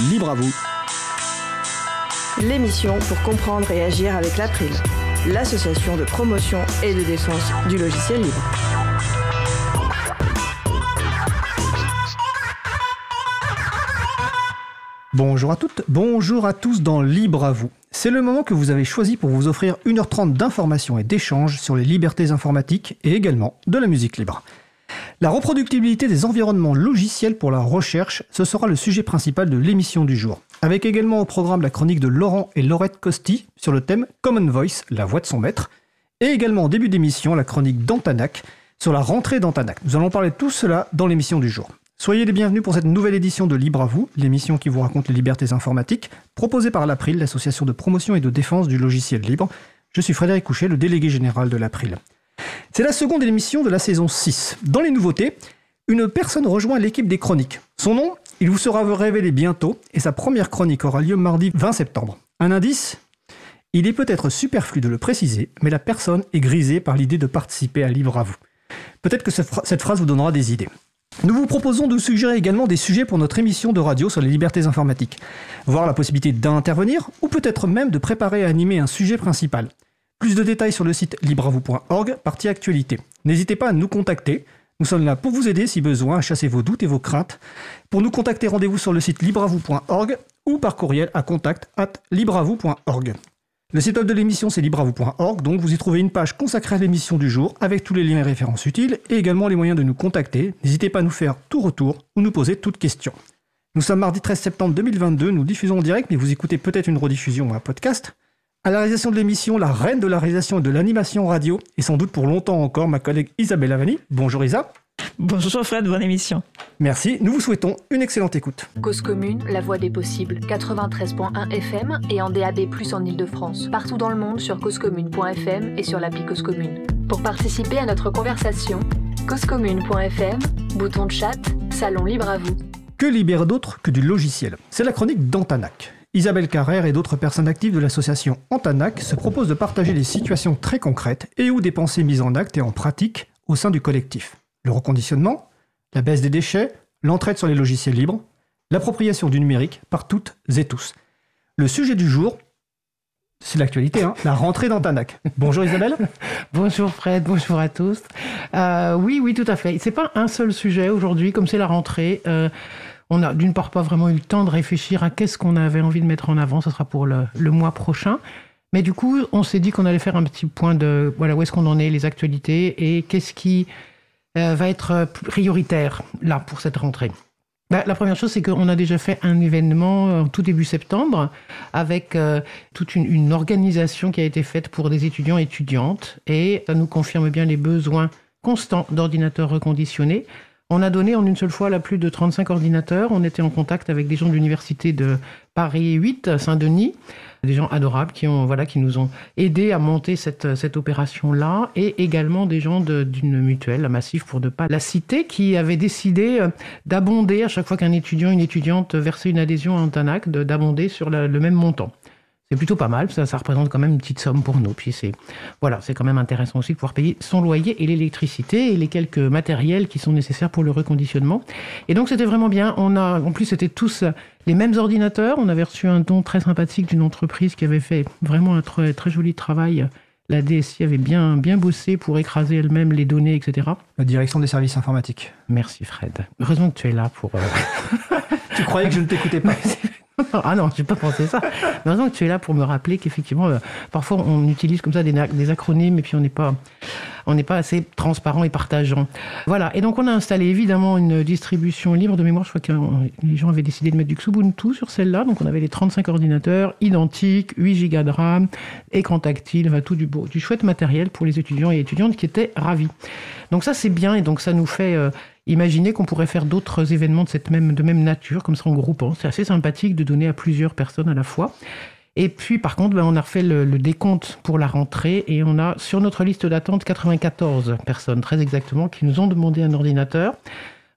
Libre à vous. L'émission pour comprendre et agir avec l'April, l'association de promotion et de défense du logiciel libre. Bonjour à toutes, bonjour à tous dans Libre à vous. C'est le moment que vous avez choisi pour vous offrir 1h30 d'informations et d'échanges sur les libertés informatiques et également de la musique libre. La reproductibilité des environnements logiciels pour la recherche, ce sera le sujet principal de l'émission du jour. Avec également au programme la chronique de Laurent et Laurette Costi sur le thème Common Voice, la voix de son maître. Et également au début d'émission, la chronique d'Antanac sur la rentrée d'Antanac. Nous allons parler de tout cela dans l'émission du jour. Soyez les bienvenus pour cette nouvelle édition de Libre à vous, l'émission qui vous raconte les libertés informatiques, proposée par l'April, l'association de promotion et de défense du logiciel libre. Je suis Frédéric Couchet, le délégué général de l'April. C'est la seconde émission de la saison 6. Dans les nouveautés, une personne rejoint l'équipe des chroniques. Son nom, il vous sera révélé bientôt et sa première chronique aura lieu mardi 20 septembre. Un indice? Il est peut-être superflu de le préciser, mais la personne est grisée par l'idée de participer à Libre à vous. Peut-être que cette phrase vous donnera des idées. Nous vous proposons de suggérer également des sujets pour notre émission de radio sur les libertés informatiques, voir la possibilité d'intervenir ou peut-être même de préparer et animer un sujet principal. Plus de détails sur le site libravou.org, partie actualité. N'hésitez pas à nous contacter. Nous sommes là pour vous aider si besoin à chasser vos doutes et vos craintes. Pour nous contacter, rendez-vous sur le site libravou.org ou par courriel à contact at libravou.org. Le site web de l'émission, c'est libravou.org, donc vous y trouvez une page consacrée à l'émission du jour, avec tous les liens et références utiles, et également les moyens de nous contacter. N'hésitez pas à nous faire tout retour ou nous poser toutes questions. Nous sommes mardi 13 septembre 2022, nous diffusons en direct, mais vous écoutez peut-être une rediffusion ou un podcast. À la réalisation de l'émission, la reine de la réalisation et de l'animation radio, et sans doute pour longtemps encore, ma collègue Isabelle Avani. Bonjour Isa. Bonjour Fred, bonne émission. Merci, nous vous souhaitons une excellente écoute. Cause commune, la voix des possibles, 93.1 FM et en DAB+, en Ile-de-France. Partout dans le monde sur causecommune.fm et sur l'appli Cause Commune. Pour participer à notre conversation, causecommune.fm, bouton de chat, salon libre à vous. Que libère d'autre que du logiciel? C'est la chronique d'Antanac. Isabelle Carrère et d'autres personnes actives de l'association Antanac se proposent de partager des situations très concrètes et ou des pensées mises en acte et en pratique au sein du collectif le reconditionnement, la baisse des déchets, l'entraide sur les logiciels libres, l'appropriation du numérique par toutes et tous. Le sujet du jour, c'est l'actualité, hein, la rentrée d'Antanac. Bonjour Isabelle. bonjour Fred, bonjour à tous. Euh, oui, oui, tout à fait. C'est pas un seul sujet aujourd'hui, comme c'est la rentrée. Euh, on n'a d'une part pas vraiment eu le temps de réfléchir à qu'est-ce qu'on avait envie de mettre en avant. Ce sera pour le, mois prochain. Mais du coup, on s'est dit qu'on allait faire un petit point de voilà où est-ce qu'on en est, les actualités et qu'est-ce qui euh, va être euh, prioritaire là pour cette rentrée bah, la première chose, c'est qu'on a déjà fait un événement en tout début septembre avec euh, toute une, une, organisation qui a été faite pour des étudiants et étudiantes et ça nous confirme bien les besoins constants d'ordinateurs reconditionnés. On a donné en une seule fois la plus de 35 ordinateurs. On était en contact avec des gens de l'université de Paris 8, Saint-Denis, des gens adorables qui, ont, voilà, qui nous ont aidés à monter cette, cette opération-là, et également des gens d'une mutuelle, la Massif pour ne pas la citer, qui avait décidé euh, d'abonder à chaque fois qu'un étudiant, une étudiante versait une adhésion à Antanac, d'abonder sur le même montant. C'est plutôt pas mal, ça, ça représente quand même une petite somme pour nous. Puis c'est voilà, c'est quand même intéressant aussi de pouvoir payer son loyer et l'électricité et les quelques matériels qui sont nécessaires pour le reconditionnement. Et donc c'était vraiment bien. On a, en plus, c'était tous les mêmes ordinateurs. On avait reçu un don très sympathique d'une entreprise qui avait fait vraiment un très, très joli travail. La DSI avait bien, bien bossé pour écraser elle-même les données, etc. La direction des services informatiques. Merci Fred. Heureusement que tu es là pour. Euh, tu croyais que je ne t'écoutais pas ah non, j'ai pas pensé ça. Maintenant que tu es là pour me rappeler qu'effectivement, euh, parfois on utilise comme ça des, acronymes et puis on n'est pas, on n'est pas assez transparent et partageant. Voilà. Et donc on a installé évidemment une distribution libre de mémoire. Je crois que les gens avaient décidé de mettre du Xubuntu sur celle-là. Donc on avait les 35 ordinateurs identiques, 8 Go de RAM, écran tactile, tout du beau, du chouette matériel pour les étudiants et étudiantes qui étaient ravis. Donc ça c'est bien et donc ça nous fait euh, Imaginez qu'on pourrait faire d'autres événements de cette même, de même nature, comme ça en groupant. C'est assez sympathique de donner à plusieurs personnes à la fois. Et puis, par contre, ben, on a refait le, décompte pour la rentrée et on a sur notre liste d'attente 94 personnes, très exactement, qui nous ont demandé un ordinateur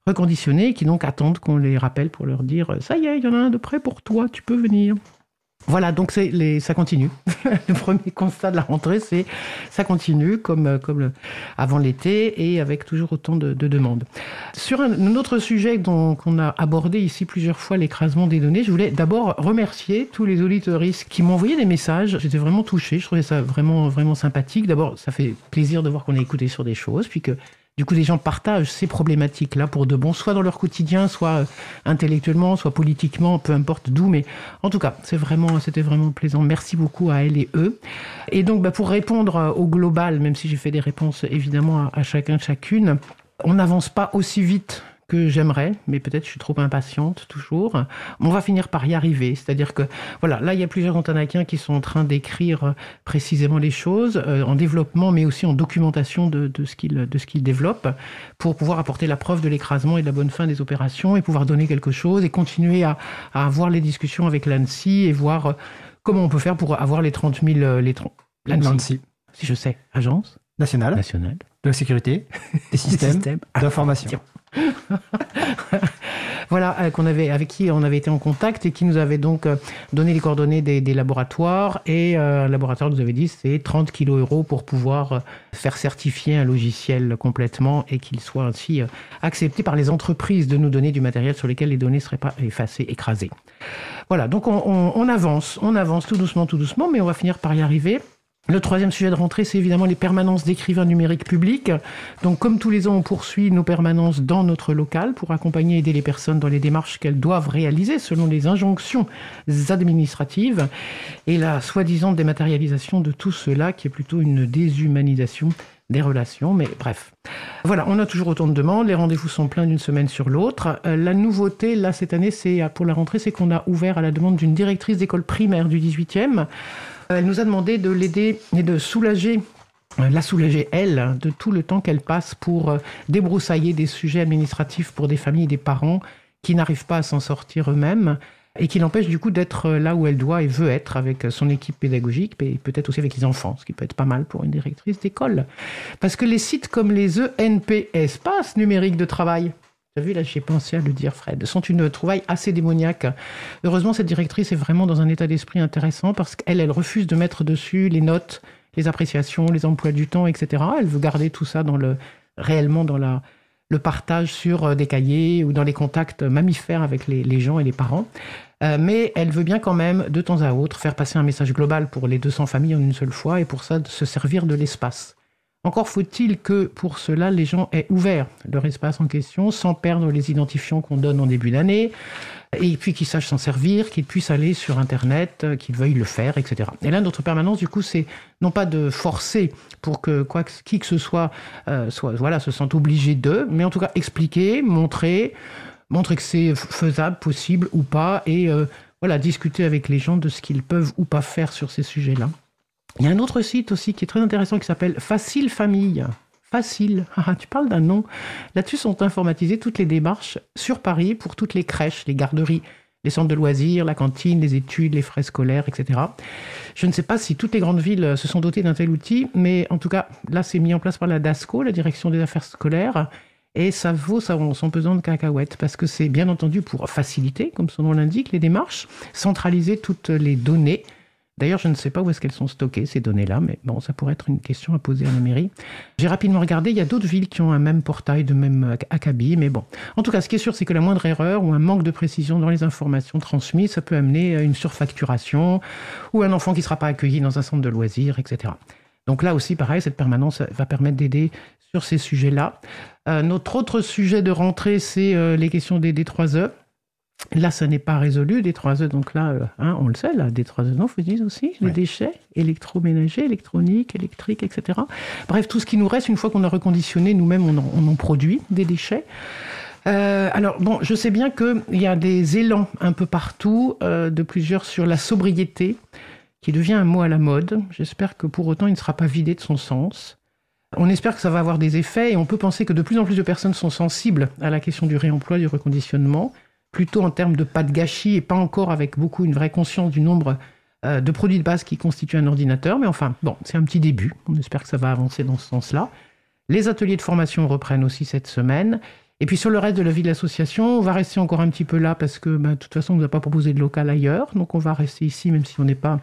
reconditionné et qui donc attendent qu'on les rappelle pour leur dire ça y est, il y en a un de près pour toi, tu peux venir. Voilà, donc les, ça continue. le premier constat de la rentrée, c'est ça continue comme, euh, comme avant l'été et avec toujours autant de, demandes. Sur un, autre sujet dont qu'on a abordé ici plusieurs fois, l'écrasement des données, je voulais d'abord remercier tous les auditeurs qui m'ont envoyé des messages. J'étais vraiment touché, je trouvais ça vraiment, vraiment sympathique. D'abord, ça fait plaisir de voir qu'on a écouté sur des choses, puis que du coup, les gens partagent ces problématiques-là pour de bon, soit dans leur quotidien, soit euh, intellectuellement, soit politiquement, peu importe d'où. Mais en tout cas, c'était vraiment plaisant. Merci beaucoup à elle et eux. Et donc, bah, pour répondre euh, au global, même si j'ai fait des réponses évidemment à, à chacun, chacune, on n'avance pas aussi vite que j'aimerais, mais peut-être je suis trop impatiente toujours. On va finir par y arriver. C'est-à-dire que, voilà, là, il y a plusieurs Antanakiens qui sont en train d'écrire euh, précisément les choses, euh, en développement, mais aussi en documentation de, de ce qu'ils développent, pour pouvoir apporter la preuve de l'écrasement et de la bonne fin des opérations, et pouvoir donner quelque chose, et continuer à, à avoir les discussions avec l'ANSI, et voir euh, comment on peut faire pour avoir les 30 000... Les L'ANSI. Si je sais, agence nationale, nationale. de la sécurité, des systèmes, d'information. voilà, euh, qu'on avait, avec qui on avait été en contact et qui nous avait donc euh, donné les coordonnées des, laboratoires. Et euh, un laboratoire nous avait dit c'est 30 kg euros pour pouvoir faire certifier un logiciel complètement et qu'il soit ainsi accepté par les entreprises de nous donner du matériel sur lequel les données ne seraient pas effacées, écrasées. Voilà, donc on avance, on avance tout doucement, tout doucement, mais on va finir par y arriver. Le troisième sujet de rentrée, c'est évidemment les permanences d'écrivains numériques publics. Donc, comme tous les ans, on poursuit nos permanences dans notre local pour accompagner et aider les personnes dans les démarches qu'elles doivent réaliser selon les injonctions administratives et la soi-disant dématérialisation de tout cela qui est plutôt une déshumanisation des relations, mais bref. Voilà, on a toujours autant de demandes, les rendez-vous sont pleins d'une semaine sur l'autre. Euh, la nouveauté, là, cette année, c'est pour la rentrée, c'est qu'on a ouvert à la demande d'une directrice d'école primaire du 18e elle nous a demandé de l'aider et de soulager euh, la soulager, elle, de tout le temps qu'elle passe pour euh, débroussailler des sujets administratifs pour des familles et des parents qui n'arrivent pas à s'en sortir eux-mêmes et qui l'empêchent du coup d'être euh, là où elle doit et veut être avec son équipe pédagogique, mais peut-être aussi avec les enfants, ce qui peut être pas mal pour une directrice d'école. Parce que les sites comme les ENP, espaces numériques de travail, as vu, là, j'ai pensé à le dire, Fred, sont une trouvaille assez démoniaque. Heureusement, cette directrice est vraiment dans un état d'esprit intéressant parce qu'elle, elle refuse de mettre dessus les notes, les appréciations, les emplois du temps, etc. Elle veut garder tout ça dans le, réellement dans le partage sur euh, des cahiers ou dans les contacts mammifères avec les, gens et les parents. Euh, mais elle veut bien quand même, de temps à autre, faire passer un message global pour les 200 familles en une seule fois et pour ça, de se servir de l'espace. Encore faut-il que pour cela, les gens aient ouvert leur espace en question sans perdre les identifiants qu'on donne en début d'année, et puis qu'ils sachent s'en servir, qu'ils puissent aller sur Internet, qu'ils veuillent le faire, etc. Et là, notre permanence, du coup, c'est non pas de forcer pour que quoi, qui que ce soit, euh, soit voilà, se sente obligé d'eux, mais en tout cas expliquer, montrer, montrer que c'est faisable, possible ou pas, et euh, voilà, discuter avec les gens de ce qu'ils peuvent ou pas faire sur ces sujets-là. Il y a un autre site aussi qui est très intéressant qui s'appelle Facile Famille. Facile. Ah, tu parles d'un nom. Là-dessus sont informatisées toutes les démarches sur Paris pour toutes les crèches, les garderies, les centres de loisirs, la cantine, les études, les frais scolaires, etc. Je ne sais pas si toutes les grandes villes se sont dotées d'un tel outil, mais en tout cas, là, c'est mis en place par la DASCO, la Direction des Affaires scolaires, et ça vaut son pesant de cacahuètes, parce que c'est bien entendu pour faciliter, comme son nom l'indique, les démarches, centraliser toutes les données D'ailleurs, je ne sais pas où est-ce qu'elles sont stockées, ces données-là, mais bon, ça pourrait être une question à poser à la mairie. J'ai rapidement regardé, il y a d'autres villes qui ont un même portail de même acabit, mais bon. En tout cas, ce qui est sûr, c'est que la moindre erreur ou un manque de précision dans les informations transmises, ça peut amener à une surfacturation ou un enfant qui ne sera pas accueilli dans un centre de loisirs, etc. Donc là aussi, pareil, cette permanence va permettre d'aider sur ces sujets-là. Euh, notre autre sujet de rentrée, c'est euh, les questions des D3E. Là, ça n'est pas résolu, des 3 E. Donc là, euh, hein, on le sait, là, des 3 E, non, vous dites aussi, les déchets électroménagers, électroniques, électriques, etc. Bref, tout ce qui nous reste, une fois qu'on a reconditionné, nous-mêmes, on, en produit des déchets. Euh, alors, bon, je sais bien qu'il y a des élans un peu partout, euh, de plusieurs sur la sobriété, qui devient un mot à la mode. J'espère que pour autant, il ne sera pas vidé de son sens. On espère que ça va avoir des effets et on peut penser que de plus en plus de personnes sont sensibles à la question du réemploi, du reconditionnement plutôt en termes de pas de gâchis et pas encore avec beaucoup une vraie conscience du nombre euh, de produits de base qui constituent un ordinateur. Mais enfin, bon, c'est un petit début. On espère que ça va avancer dans ce sens-là. Les ateliers de formation reprennent aussi cette semaine. Et puis sur le reste de la vie de l'association, on va rester encore un petit peu là parce que bah, de toute façon, on ne nous a pas proposé de local ailleurs. Donc on va rester ici, même si on n'est pas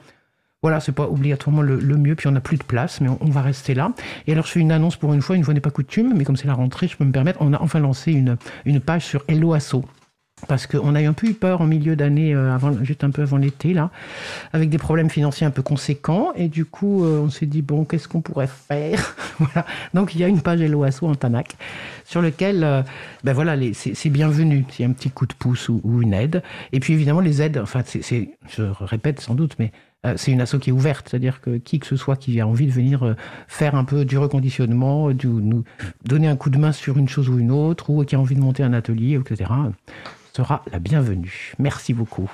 voilà, c'est pas obligatoirement le, mieux, puis on n'a plus de place, mais on, va rester là. Et alors, je fais une annonce pour une fois, une fois n'est pas coutume, mais comme c'est la rentrée, je peux me permettre, on a enfin lancé une, une page sur Hello Asso. Parce qu'on a eu un peu eu peur en milieu d'année, euh, juste un peu avant l'été, là, avec des problèmes financiers un peu conséquents. Et du coup, euh, on s'est dit, bon, qu'est-ce qu'on pourrait faire Voilà. Donc, il y a une page Hello Asso en Tanac, sur lequel, euh, ben voilà, c'est bienvenu a un petit coup de pouce ou, une aide. Et puis, évidemment, les aides, enfin, c'est, je répète sans doute, mais c'est une asso qui est ouverte, c'est-à-dire que qui que ce soit qui a envie de venir faire un peu du reconditionnement, nous donner un coup de main sur une chose ou une autre, ou qui a envie de monter un atelier, etc., sera la bienvenue. Merci beaucoup.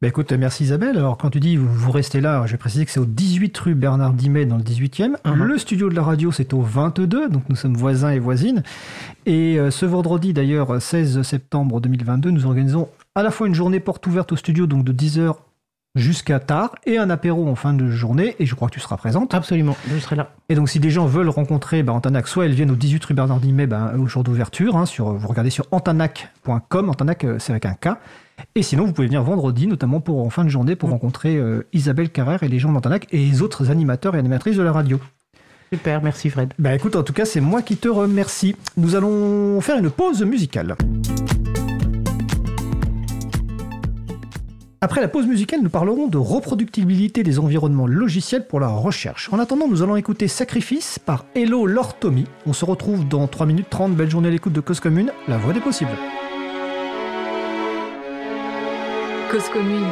Bah écoute, merci Isabelle. Alors quand tu dis vous, restez là, je vais préciser que c'est au 18 rue Bernard Dimet dans le 18e. Uh-huh. Le studio de la radio c'est au 22, donc nous sommes voisins et voisines. Et euh, ce vendredi d'ailleurs, 16 septembre 2022, nous organisons à la fois une journée porte ouverte au studio, donc de 10h jusqu'à tard et un apéro en fin de journée et je crois que tu seras présente. Absolument, je serai là. Et donc si des gens veulent rencontrer bah, Antanac, soit elles viennent au 18 rue Bernard Dimet bah, au jour d'ouverture, hein, sur, vous regardez sur antanac.com, Antanac euh, c'est avec un K. Et sinon vous pouvez venir vendredi notamment pour en fin de journée pour mm. rencontrer euh, Isabelle Carrère et les gens d'Antanac et les autres animateurs et animatrices de la radio. Super, merci Fred. Bah écoute, en tout cas c'est moi qui te remercie. Nous allons faire une pause musicale. Après la pause musicale, nous parlerons de reproductibilité des environnements logiciels pour la recherche. En attendant, nous allons écouter Sacrifice par Hello Lortomy. On se retrouve dans 3 minutes 30. Belle journée à l'écoute de Cause Commune, la voix des possibles. Cause Commune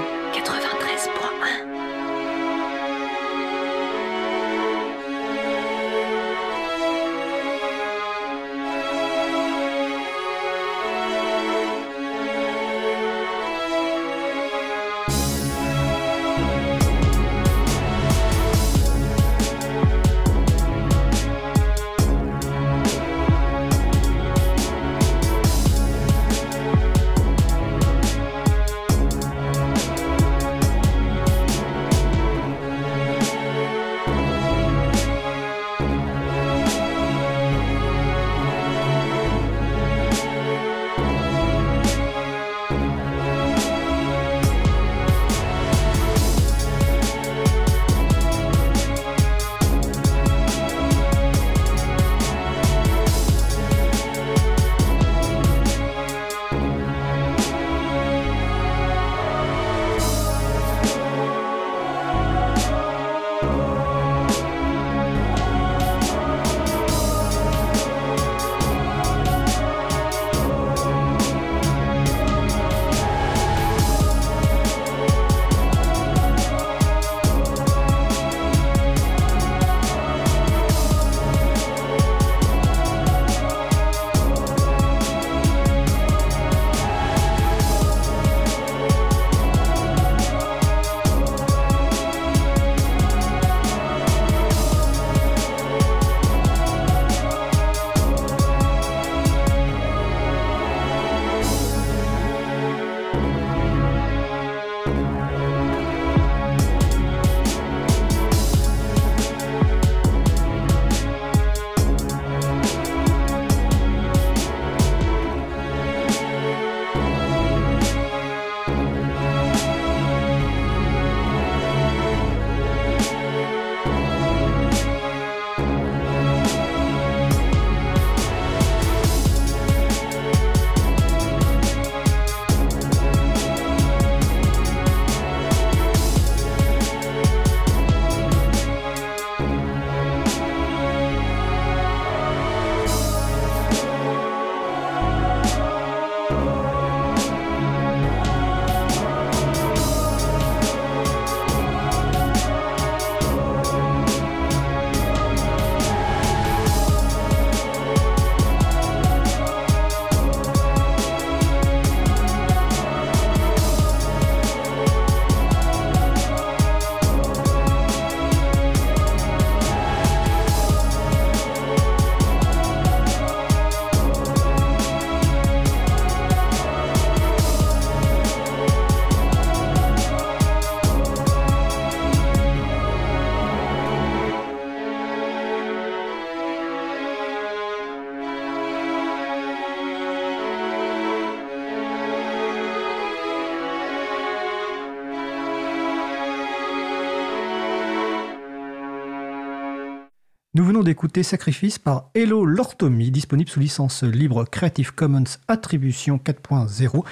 d'écouter Sacrifice par Hello Lortomy, disponible sous licence libre Creative Commons Attribution 4.0.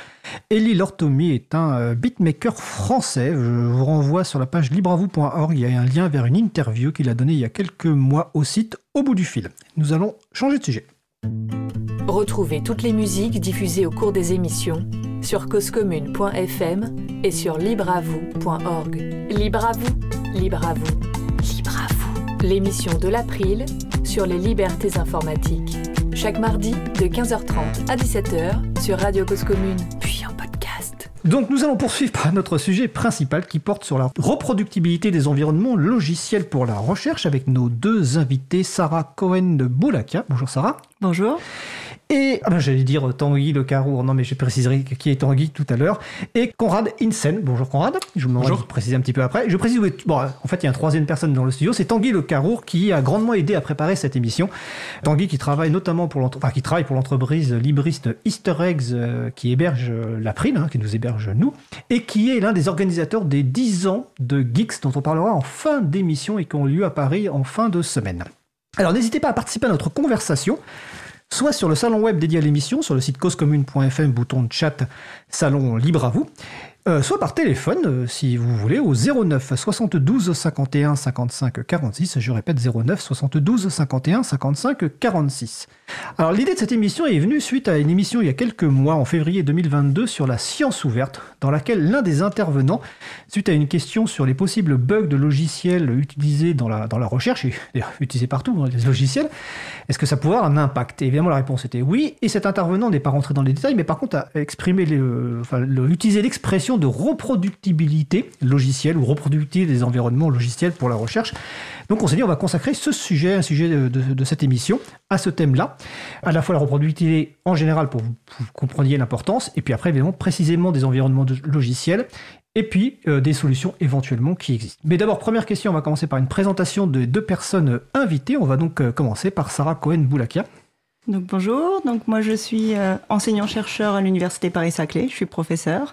Ellie Lortomy est un euh, beatmaker français. Je vous renvoie sur la page libravou.org. Il y a un lien vers une interview qu'il a donnée il y a quelques mois au site Au bout du fil. Nous allons changer de sujet. Retrouvez toutes les musiques diffusées au cours des émissions sur causecommune.fm et sur libreavoue.org. Libre à vous, libre à vous. L'émission de l'April sur les libertés informatiques. Chaque mardi de 15h30 à 17h sur Radio Cause Commune, puis en podcast. Donc nous allons poursuivre par notre sujet principal qui porte sur la reproductibilité des environnements logiciels pour la recherche avec nos deux invités, Sarah Cohen de Boulakia. Bonjour Sarah. Bonjour. Et ah ben, j'allais dire Tanguy Le Carour, non mais je préciserai qui est Tanguy tout à l'heure. Et Conrad Insen. Bonjour Conrad. Je vous de préciser un petit peu après. Je précise, bon, en fait il y a une troisième personne dans le studio, c'est Tanguy Le Carour qui a grandement aidé à préparer cette émission. Tanguy qui travaille notamment pour l'entreprise, qui travaille pour l'entreprise libriste Easter Eggs euh, qui héberge euh, la prime, hein, qui nous héberge nous, et qui est l'un des organisateurs des 10 ans de Geeks dont on parlera en fin d'émission et qui ont lieu à Paris en fin de semaine. Alors n'hésitez pas à participer à notre conversation soit sur le salon web dédié à l'émission, sur le site causecommune.fm, bouton de chat, salon libre à vous, euh, soit par téléphone, euh, si vous voulez, au 09 72 51 55 46. Je répète, 09 72 51 55 46. Alors l'idée de cette émission est venue suite à une émission il y a quelques mois, en février 2022, sur la science ouverte, dans laquelle l'un des intervenants, suite à une question sur les possibles bugs de logiciels utilisés dans la, recherche, et utilisés partout dans les logiciels, est-ce que ça pourrait avoir un impact? Évidemment, la réponse était oui, et cet intervenant n'est pas rentré dans les détails, mais par contre a exprimé, euh, enfin, utilisé l'expression de reproductibilité logicielle ou reproductibilité des environnements logiciels pour la recherche. Donc on s'est dit on va consacrer ce sujet, un sujet de, cette émission, à ce thème-là. À la fois la reproductibilité en général pour que vous, compreniez l'importance, et puis après évidemment précisément des environnements logiciels et puis euh, des solutions éventuellement qui existent. Mais d'abord, première question, on va commencer par une présentation de deux personnes invitées. On va donc euh, commencer par Sarah Cohen-Boulakia. Donc bonjour, donc moi je suis euh, enseignant-chercheur à l'université Paris-Saclay, je suis professeur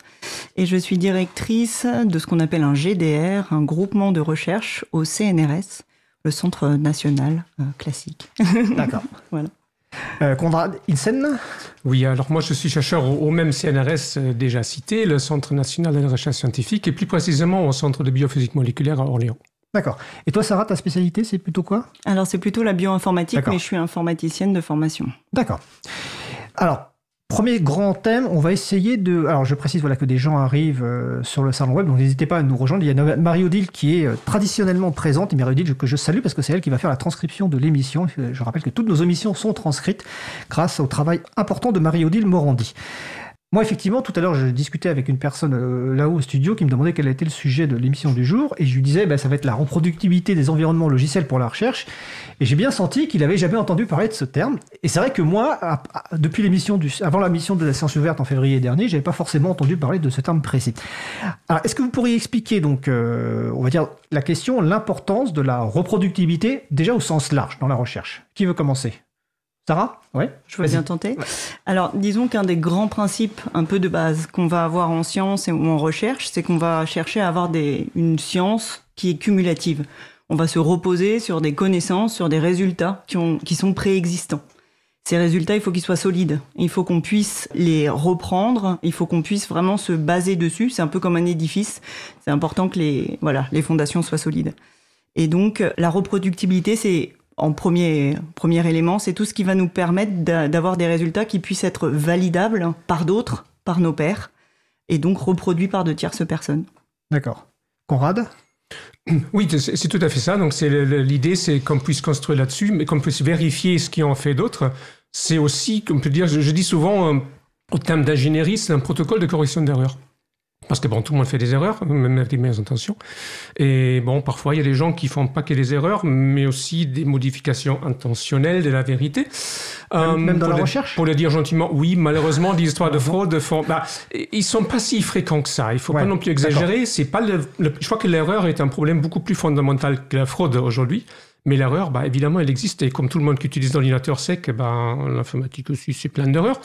et je suis directrice de ce qu'on appelle un GDR, un groupement de recherche au CNRS, le Centre national euh, classique. D'accord. voilà. Euh, Conrad Ilsen Oui, alors moi je suis chercheur au, même CNRS déjà cité, le Centre national de recherche scientifique, et plus précisément au Centre de biophysique moléculaire à Orléans. D'accord. Et toi, Sarah, ta spécialité, c'est plutôt quoi? Alors, c'est plutôt la bioinformatique, mais je suis informaticienne de formation. D'accord. Alors, Premier grand thème, on va essayer de. Alors, je précise voilà, que des gens arrivent euh, sur le salon web, donc n'hésitez pas à nous rejoindre. Il y a Marie-Odile qui est euh, traditionnellement présente, et Marie-Odile que je salue parce que c'est elle qui va faire la transcription de l'émission. Je rappelle que toutes nos émissions sont transcrites grâce au travail important de Marie-Odile Morandi. Moi, effectivement, tout à l'heure, je discutais avec une personne euh, là-haut au studio qui me demandait quel était le sujet de l'émission du jour, et je lui disais, bah, ça va être la reproductibilité des environnements logiciels pour la recherche, et j'ai bien senti qu'il avait jamais entendu parler de ce terme. Et c'est vrai que moi, depuis l'émission avant la mission de la science ouverte en février dernier, j'avais pas forcément entendu parler de ce terme précis. Alors, est-ce que vous pourriez expliquer donc, euh, on va dire la question, l'importance de la reproductibilité déjà au sens large dans la recherche? Qui veut commencer? Sarah Oui, je veux bien tenter. Alors, disons qu'un des grands principes un peu de base qu'on va avoir en science et en recherche, c'est qu'on va chercher à avoir des, une science qui est cumulative. On va se reposer sur des connaissances, sur des résultats qui, ont, qui sont préexistants. Ces résultats, il faut qu'ils soient solides. Il faut qu'on puisse les reprendre. Il faut qu'on puisse vraiment se baser dessus. C'est un peu comme un édifice. C'est important que les, voilà, les fondations soient solides. Et donc, la reproductibilité, c'est en premier, premier élément, c'est tout ce qui va nous permettre d'avoir des résultats qui puissent être validables par d'autres, par nos pairs, et donc reproduits par de tierces personnes. D'accord. Conrad? Oui, c'est tout à fait ça. Donc, l'idée, c'est qu'on puisse construire là-dessus, mais qu'on puisse vérifier ce qui en fait d'autres. C'est aussi, on peut dire, je, dis souvent, euh, au terme d'ingénierie, c'est un protocole de correction d'erreurs. Parce que bon, tout le monde fait des erreurs, même avec les meilleures intentions. Et bon, parfois, il y a des gens qui font pas que des erreurs, mais aussi des modifications intentionnelles de la vérité. Même, euh, dans la recherche Pour le dire gentiment, oui, malheureusement, des histoires de fraude font... Bah, ils sont pas si fréquents que ça. Il faut pas non plus exagérer. C'est pas le, je crois que l'erreur est un problème beaucoup plus fondamental que la fraude aujourd'hui. Mais l'erreur, bah, évidemment, elle existe. Et comme tout le monde qui utilise l'ordinateur que bah, l'informatique aussi, c'est plein d'erreurs.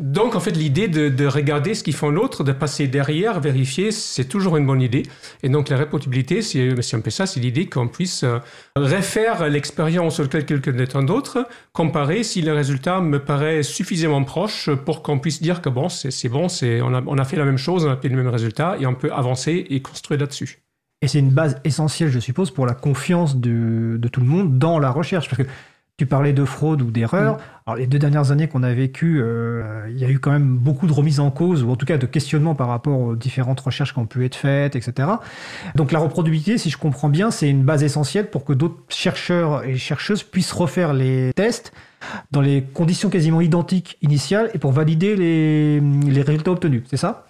Donc, en fait, l'idée de, de, regarder ce qu'ils font l'autre, de passer derrière, vérifier, c'est toujours une bonne idée. Et donc, la si, si on fait ça, c'est l'idée qu'on puisse euh, refaire l'expérience sur quelqu'un d'autre, comparer si le résultat me paraît suffisamment proche pour qu'on puisse dire que bon, c'est bon, on a, on a fait la même chose, on a fait le même résultat, et on peut avancer et construire là-dessus. Et c'est une base essentielle, je suppose, pour la confiance de, tout le monde dans la recherche. Parce que tu parlais de fraude ou d'erreur. Mm. Alors, les deux dernières années qu'on a vécues, euh, il y a eu quand même beaucoup de remises en cause, ou en tout cas de questionnements par rapport aux différentes recherches qui ont pu être faites, etc. Donc, la reproductibilité, si je comprends bien, c'est une base essentielle pour que d'autres chercheurs et chercheuses puissent refaire les tests dans les conditions quasiment identiques initiales et pour valider les, les résultats obtenus. C'est ça?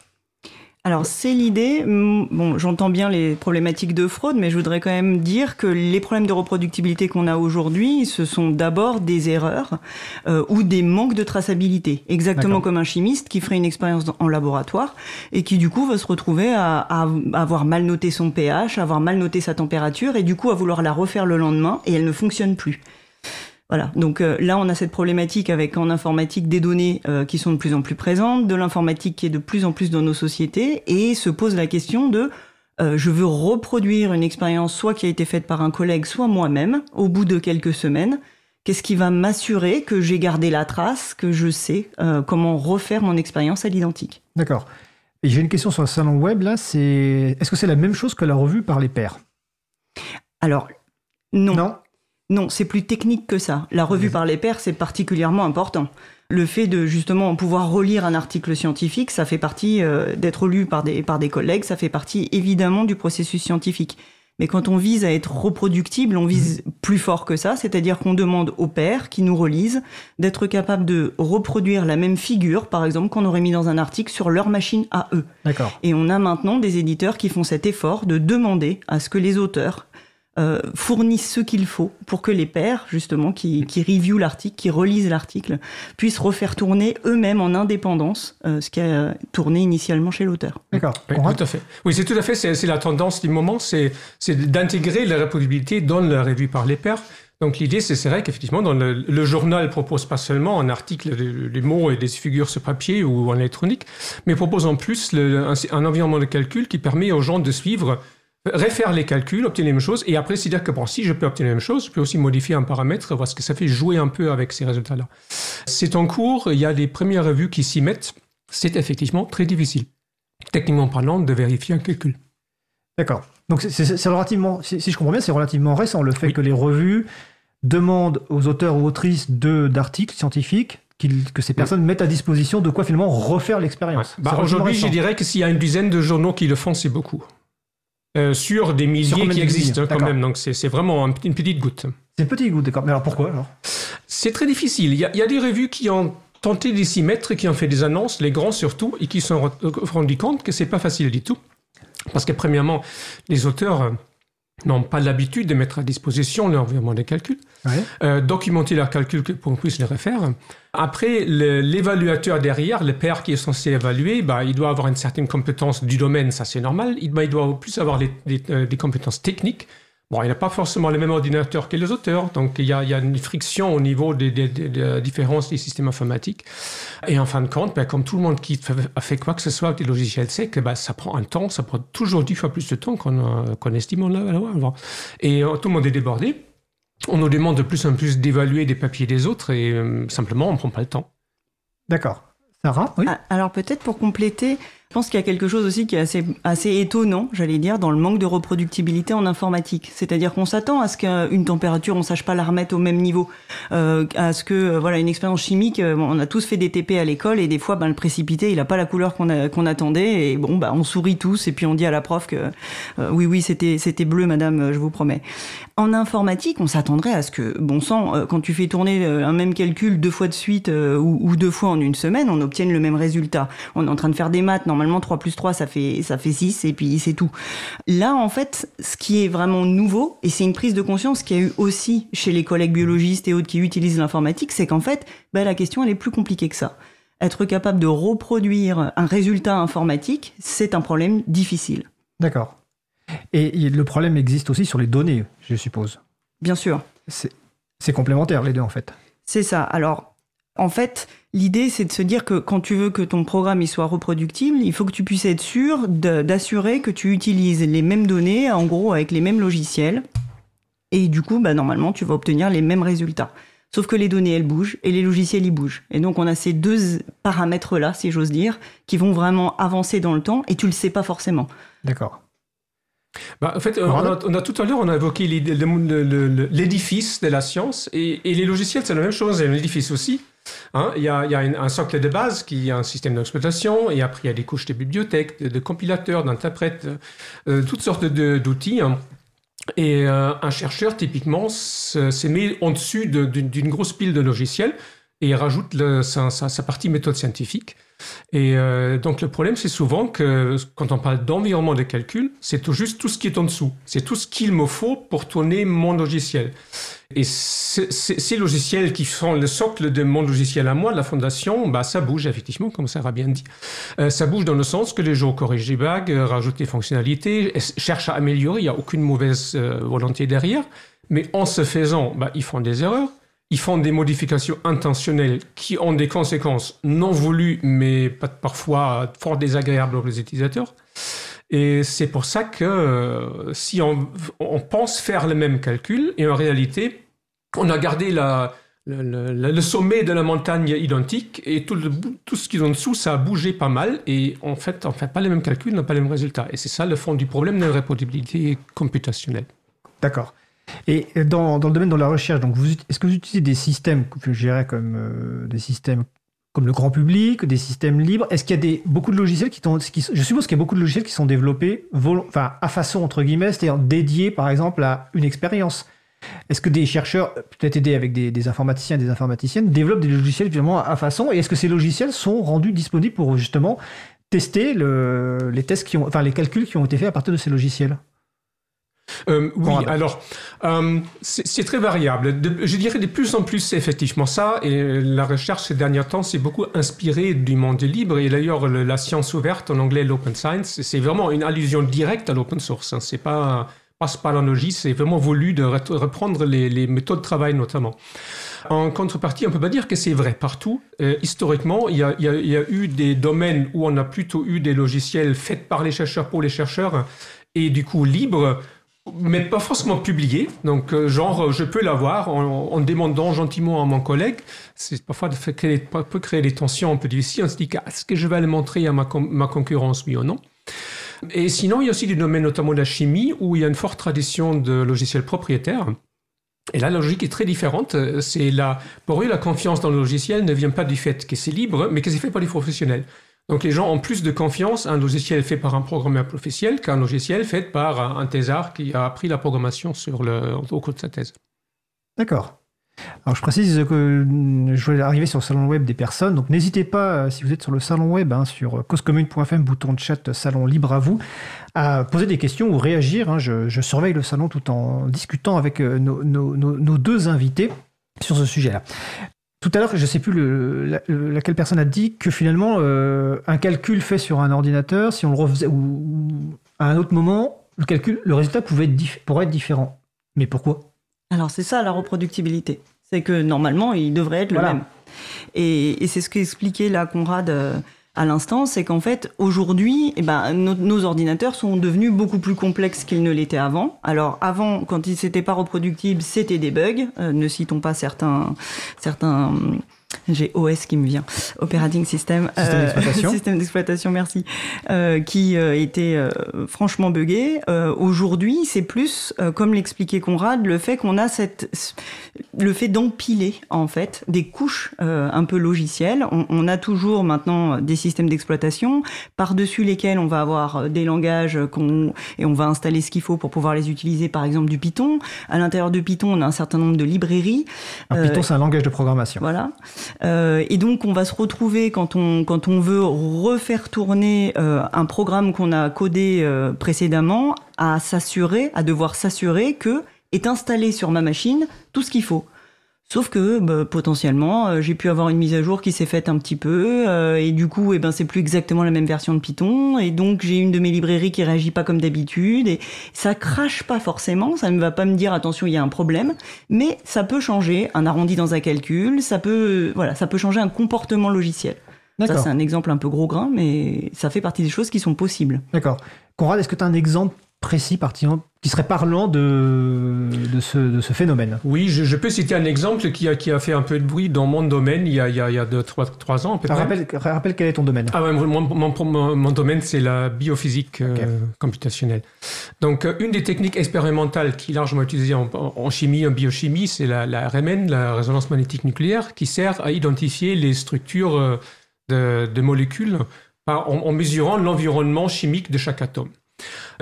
Alors c'est l'idée. Bon, j'entends bien les problématiques de fraude, mais je voudrais quand même dire que les problèmes de reproductibilité qu'on a aujourd'hui, ce sont d'abord des erreurs euh, ou des manques de traçabilité. Exactement comme un chimiste qui ferait une expérience en laboratoire et qui du coup va se retrouver à, à, avoir mal noté son pH, à avoir mal noté sa température et du coup à vouloir la refaire le lendemain et elle ne fonctionne plus. Voilà. Donc euh, là, on a cette problématique avec en informatique des données euh, qui sont de plus en plus présentes, de l'informatique qui est de plus en plus dans nos sociétés, et se pose la question de euh, je veux reproduire une expérience soit qui a été faite par un collègue, soit moi-même, au bout de quelques semaines. Qu'est-ce qui va m'assurer que j'ai gardé la trace, que je sais comment refaire mon expérience à l'identique? D'accord. Et j'ai une question sur le salon web là. C'est est-ce que c'est la même chose que la revue par les pairs? Alors non. Non? Non, c'est plus technique que ça. La revue par les pairs, c'est particulièrement important. Le fait de justement pouvoir relire un article scientifique, ça fait partie euh, d'être lu par des, par des collègues, ça fait partie évidemment du processus scientifique. Mais quand on vise à être reproductible, on vise mmh. plus fort que ça, c'est-à-dire qu'on demande aux pairs qui nous relisent d'être capables de reproduire la même figure, par exemple, qu'on aurait mis dans un article sur leur machine à eux. D'accord. Et on a maintenant des éditeurs qui font cet effort de demander à ce que les auteurs euh, fournissent ce qu'il faut pour que les pairs, justement, qui, qui review l'article, qui relisent l'article, puissent refaire tourner eux-mêmes en indépendance euh, ce qui a tourné initialement chez l'auteur. D'accord. Oui, tout à fait. Oui, c'est tout à fait, c'est la tendance du moment, c'est d'intégrer la reproductibilité dans la revue par les pairs. Donc l'idée, c'est vrai qu'effectivement, dans le, le, journal propose pas seulement un article, des, mots et des figures sur papier ou en électronique, mais propose en plus le, un, un, environnement de calcul qui permet aux gens de suivre refaire les calculs, obtenir les mêmes choses, et après, c'est-à-dire que bon, si je peux obtenir les mêmes choses, je peux aussi modifier un paramètre, voir ce que ça fait, jouer un peu avec ces résultats-là. C'est en cours, il y a des premières revues qui s'y mettent, c'est effectivement très difficile, techniquement parlant, de vérifier un calcul. D'accord. Donc c'est relativement, si, je comprends bien, c'est relativement récent le fait que les revues demandent aux auteurs ou autrices d'articles scientifiques que ces personnes mettent à disposition de quoi finalement refaire l'expérience. Bah, Aujourd'hui, je dirais que s'il y a une dizaine de journaux qui le font, c'est beaucoup. Euh, sur des milliers qui existent quand même. Donc c'est vraiment une petite goutte. C'est une petite goutte, d'accord. Mais alors pourquoi alors? C'est très difficile. Il y, a, des revues qui ont tenté de s'y mettre, qui ont fait des annonces, les grands surtout, et qui se sont rendus compte que c'est pas facile du tout. Parce que premièrement, les auteurs n'ont pas l'habitude de mettre à disposition l'environnement des calculs, euh, documenter leurs calculs pour qu'on puisse les refaire. Après, l'évaluateur derrière, le père qui est censé évaluer, bah, il doit avoir une certaine compétence du domaine, ça c'est normal. Il, bah, il doit plus avoir euh, des compétences techniques. Bon, il n'a pas forcément le même ordinateur que les auteurs, donc il y a, il y a une friction au niveau des, des, des, des, différences des systèmes informatiques. Et en fin de compte, ben, comme tout le monde qui a fait quoi que ce soit avec des logiciels secs, ben, ça prend un temps, ça prend toujours dix fois plus de temps qu'on qu estime l'avoir. Et euh, tout le monde est débordé. On nous demande de plus en plus d'évaluer des papiers des autres et euh, simplement on ne prend pas le temps. D'accord. Sarah oui. Ah, alors peut-être pour compléter, pense qu'il y a quelque chose aussi qui est assez, assez étonnant, j'allais dire, dans le manque de reproductibilité en informatique. C'est-à-dire qu'on s'attend à ce qu'une température, on sache pas la remettre au même niveau, euh, à ce que euh, voilà une expérience chimique, euh, on a tous fait des TP à l'école et des fois, ben, le précipité, il a pas la couleur qu'on attendait et bon, bah on sourit tous et puis on dit à la prof que oui, oui, c'était bleu, madame, je vous promets. En informatique, on s'attendrait à ce que, bon sang, quand tu fais tourner un même calcul deux fois de suite ou, ou, deux fois en une semaine, on obtienne le même résultat. On est en train de faire des maths, normalement normalement 3 plus 3 ça fait ça fait 6 et puis c'est tout. Là en fait, ce qui est vraiment nouveau et c'est une prise de conscience qu'il y a eu aussi chez les collègues biologistes et autres qui utilisent l'informatique, c'est qu'en fait, bah, la question elle est plus compliquée que ça. Être capable de reproduire un résultat informatique, c'est un problème difficile. D'accord. Et le problème existe aussi sur les données, je suppose. Bien sûr. C'est complémentaire les deux en fait. C'est ça. Alors, en fait, l'idée c'est de se dire que quand tu veux que ton programme il soit reproductible, il faut que tu puisses être sûr d'assurer que tu utilises les mêmes données, en gros avec les mêmes logiciels. Et du coup, bah, normalement, tu vas obtenir les mêmes résultats. Sauf que les données, elles bougent et les logiciels, ils bougent. Et donc, on a ces deux paramètres-là, si j'ose dire, qui vont vraiment avancer dans le temps et tu le sais pas forcément. D'accord. Bah, en fait, on a, tout à l'heure, on a évoqué l'édifice de la science et, les logiciels, c'est la même chose, c'est un édifice aussi. Hein. il y a, un, socle de base qui est un système d'exploitation et après il y a des couches de bibliothèques, de, compilateurs, d'interprètes, euh, toutes sortes d'outils. Hein. Et euh, un chercheur, typiquement, se, met en dessus d'une grosse pile de logiciels et il rajoute sa, partie méthode scientifique. Et euh, donc le problème, c'est souvent que quand on parle d'environnement de calcul, c'est tout juste tout ce qui est en dessous. C'est tout ce qu'il me faut pour tourner mon logiciel. Et ces logiciels qui font le socle de mon logiciel à moi, la fondation, bah, ça bouge effectivement, comme ça a bien dit. Euh, ça bouge dans le sens que les gens corrigent des bugs, euh, rajoutent des fonctionnalités, cherchent à améliorer, il n'y a aucune mauvaise volonté derrière. Mais en se faisant, bah, ils font des erreurs ils font des modifications intentionnelles qui ont des conséquences non voulues, mais parfois fort désagréables pour les utilisateurs. Et c'est pour ça que euh, si on, pense faire le même calcul, et en réalité, on a gardé le, sommet de la montagne identique, et tout, ce qui est en dessous, ça a bougé pas mal, et en fait, on ne fait pas les mêmes calculs, on n'a pas les mêmes résultats. Et c'est ça le fond du problème de la computationnelle. D'accord. Et dans, dans, le domaine de la recherche, est-ce que vous utilisez des systèmes, je dirais comme euh, des systèmes comme le grand public, des systèmes libres? Est-ce qu'il y a des, beaucoup de logiciels qui, sont, je suppose qu'il y a beaucoup de logiciels qui sont développés enfin, à façon entre guillemets, c'est-à-dire dédiés par exemple à une expérience. Est-ce que des chercheurs, peut-être aidés avec des, des, informaticiens et des informaticiennes, développent des logiciels finalement à façon Et est-ce que ces logiciels sont rendus disponibles pour justement tester le, les tests qui ont, enfin les calculs qui ont été faits à partir de ces logiciels? Euh, oui, alors euh, c'est très variable. je dirais de plus en plus effectivement ça. Et la recherche ces derniers temps s'est beaucoup inspirée du monde libre. Et d'ailleurs, la science ouverte, en anglais l'open science, c'est vraiment une allusion directe à l'open source. Hein. C'est pas passe par l'analogie, c'est vraiment voulu de reprendre les, méthodes de travail notamment. En contrepartie, on peut pas dire que c'est vrai partout. Euh, historiquement, il y, a, il y, a, eu des domaines où on a plutôt eu des logiciels faits par les chercheurs pour les chercheurs et du coup libres mais pas forcément publié. Donc, euh, genre, je peux l'avoir en, demandant gentiment à mon collègue. C'est parfois de créer, peut créer des tensions un peu difficiles. On se dit, est-ce que je vais le montrer à ma, ma concurrence, oui ou non? Et sinon, il y a aussi des domaines, notamment de la chimie, où il y a une forte tradition de logiciels propriétaires. Et là, la logique est très différente. C'est la, pour eux, la confiance dans le logiciel ne vient pas du fait que c'est libre, mais que c'est fait par des professionnels. Donc les gens ont plus de confiance un logiciel fait par un programmeur professionnel qu'un logiciel fait par un thésard qui a appris la programmation sur le, au cours de sa thèse. D'accord. Alors je précise que je vais arriver sur le salon web des personnes, donc n'hésitez pas, euh, si vous êtes sur le salon web, hein, sur causecommune.fm, bouton de chat, salon libre à vous, à poser des questions ou réagir. Hein. Je, surveille le salon tout en discutant avec euh, nos deux invités sur ce sujet-là. Tout à l'heure, je ne sais plus le, laquelle personne a dit que finalement, euh, un calcul fait sur un ordinateur, si on le refaisait ou, à un autre moment, le calcul, le résultat pouvait être pourrait être différent. Mais pourquoi? Alors c'est ça la reproductibilité. C'est que normalement, il devrait être le même. Et, c'est ce qu'expliquait là Conrad euh, à l'instant, c'est qu'en fait, aujourd'hui, eh ben, nos, ordinateurs sont devenus beaucoup plus complexes qu'ils ne l'étaient avant. Alors, avant, quand ils n'étaient pas reproductibles, c'était des bugs. Euh, ne citons pas certains, certains j'ai OS qui me vient, Operating System, système euh, d'exploitation, système d'exploitation, merci, euh, qui euh, était euh, franchement buggé. Euh, aujourd'hui, c'est plus, comme l'expliquait Conrad, le fait qu'on a cette, le fait d'empiler en fait des couches un peu logicielles. On, on, a toujours maintenant des systèmes d'exploitation par-dessus lesquels on va avoir des langages qu'on et on va installer ce qu'il faut pour pouvoir les utiliser, par exemple du Python. À l'intérieur de Python, on a un certain nombre de librairies. Alors, Python, c'est un langage de programmation. Voilà. Euh, et donc, on va se retrouver quand on, quand on veut refaire tourner euh, un programme qu'on a codé euh, précédemment à s'assurer, à devoir s'assurer que est installé sur ma machine tout ce qu'il faut. Sauf que bah, potentiellement, euh, j'ai pu avoir une mise à jour qui s'est faite un petit peu, euh, et du coup, eh ben, c'est plus exactement la même version de Python, et donc j'ai une de mes librairies qui réagit pas comme d'habitude, et ça crache pas forcément, ça ne va pas me dire attention, il y a un problème, mais ça peut changer un arrondi dans un calcul, ça peut, voilà, ça peut changer un comportement logiciel. Ça, c'est un exemple un peu gros grain, mais ça fait partie des choses qui sont possibles. D'accord. Conrad, est-ce que tu as un exemple précis qui serait parlant de, de, ce, de ce phénomène Oui, je, peux citer un exemple qui a, qui a fait un peu de bruit dans mon domaine il y a, il y a, deux, trois, trois ans. Rappelle, rappelle, quel est ton domaine ah, mon, mon, mon, domaine, c'est la biophysique euh, computationnelle. Donc, euh, une des techniques expérimentales qui est largement utilisée en, en chimie, en biochimie, c'est la, la, RMN, la résonance magnétique nucléaire, qui sert à identifier les structures euh, de, de molécules en mesurant l'environnement chimique de chaque atome.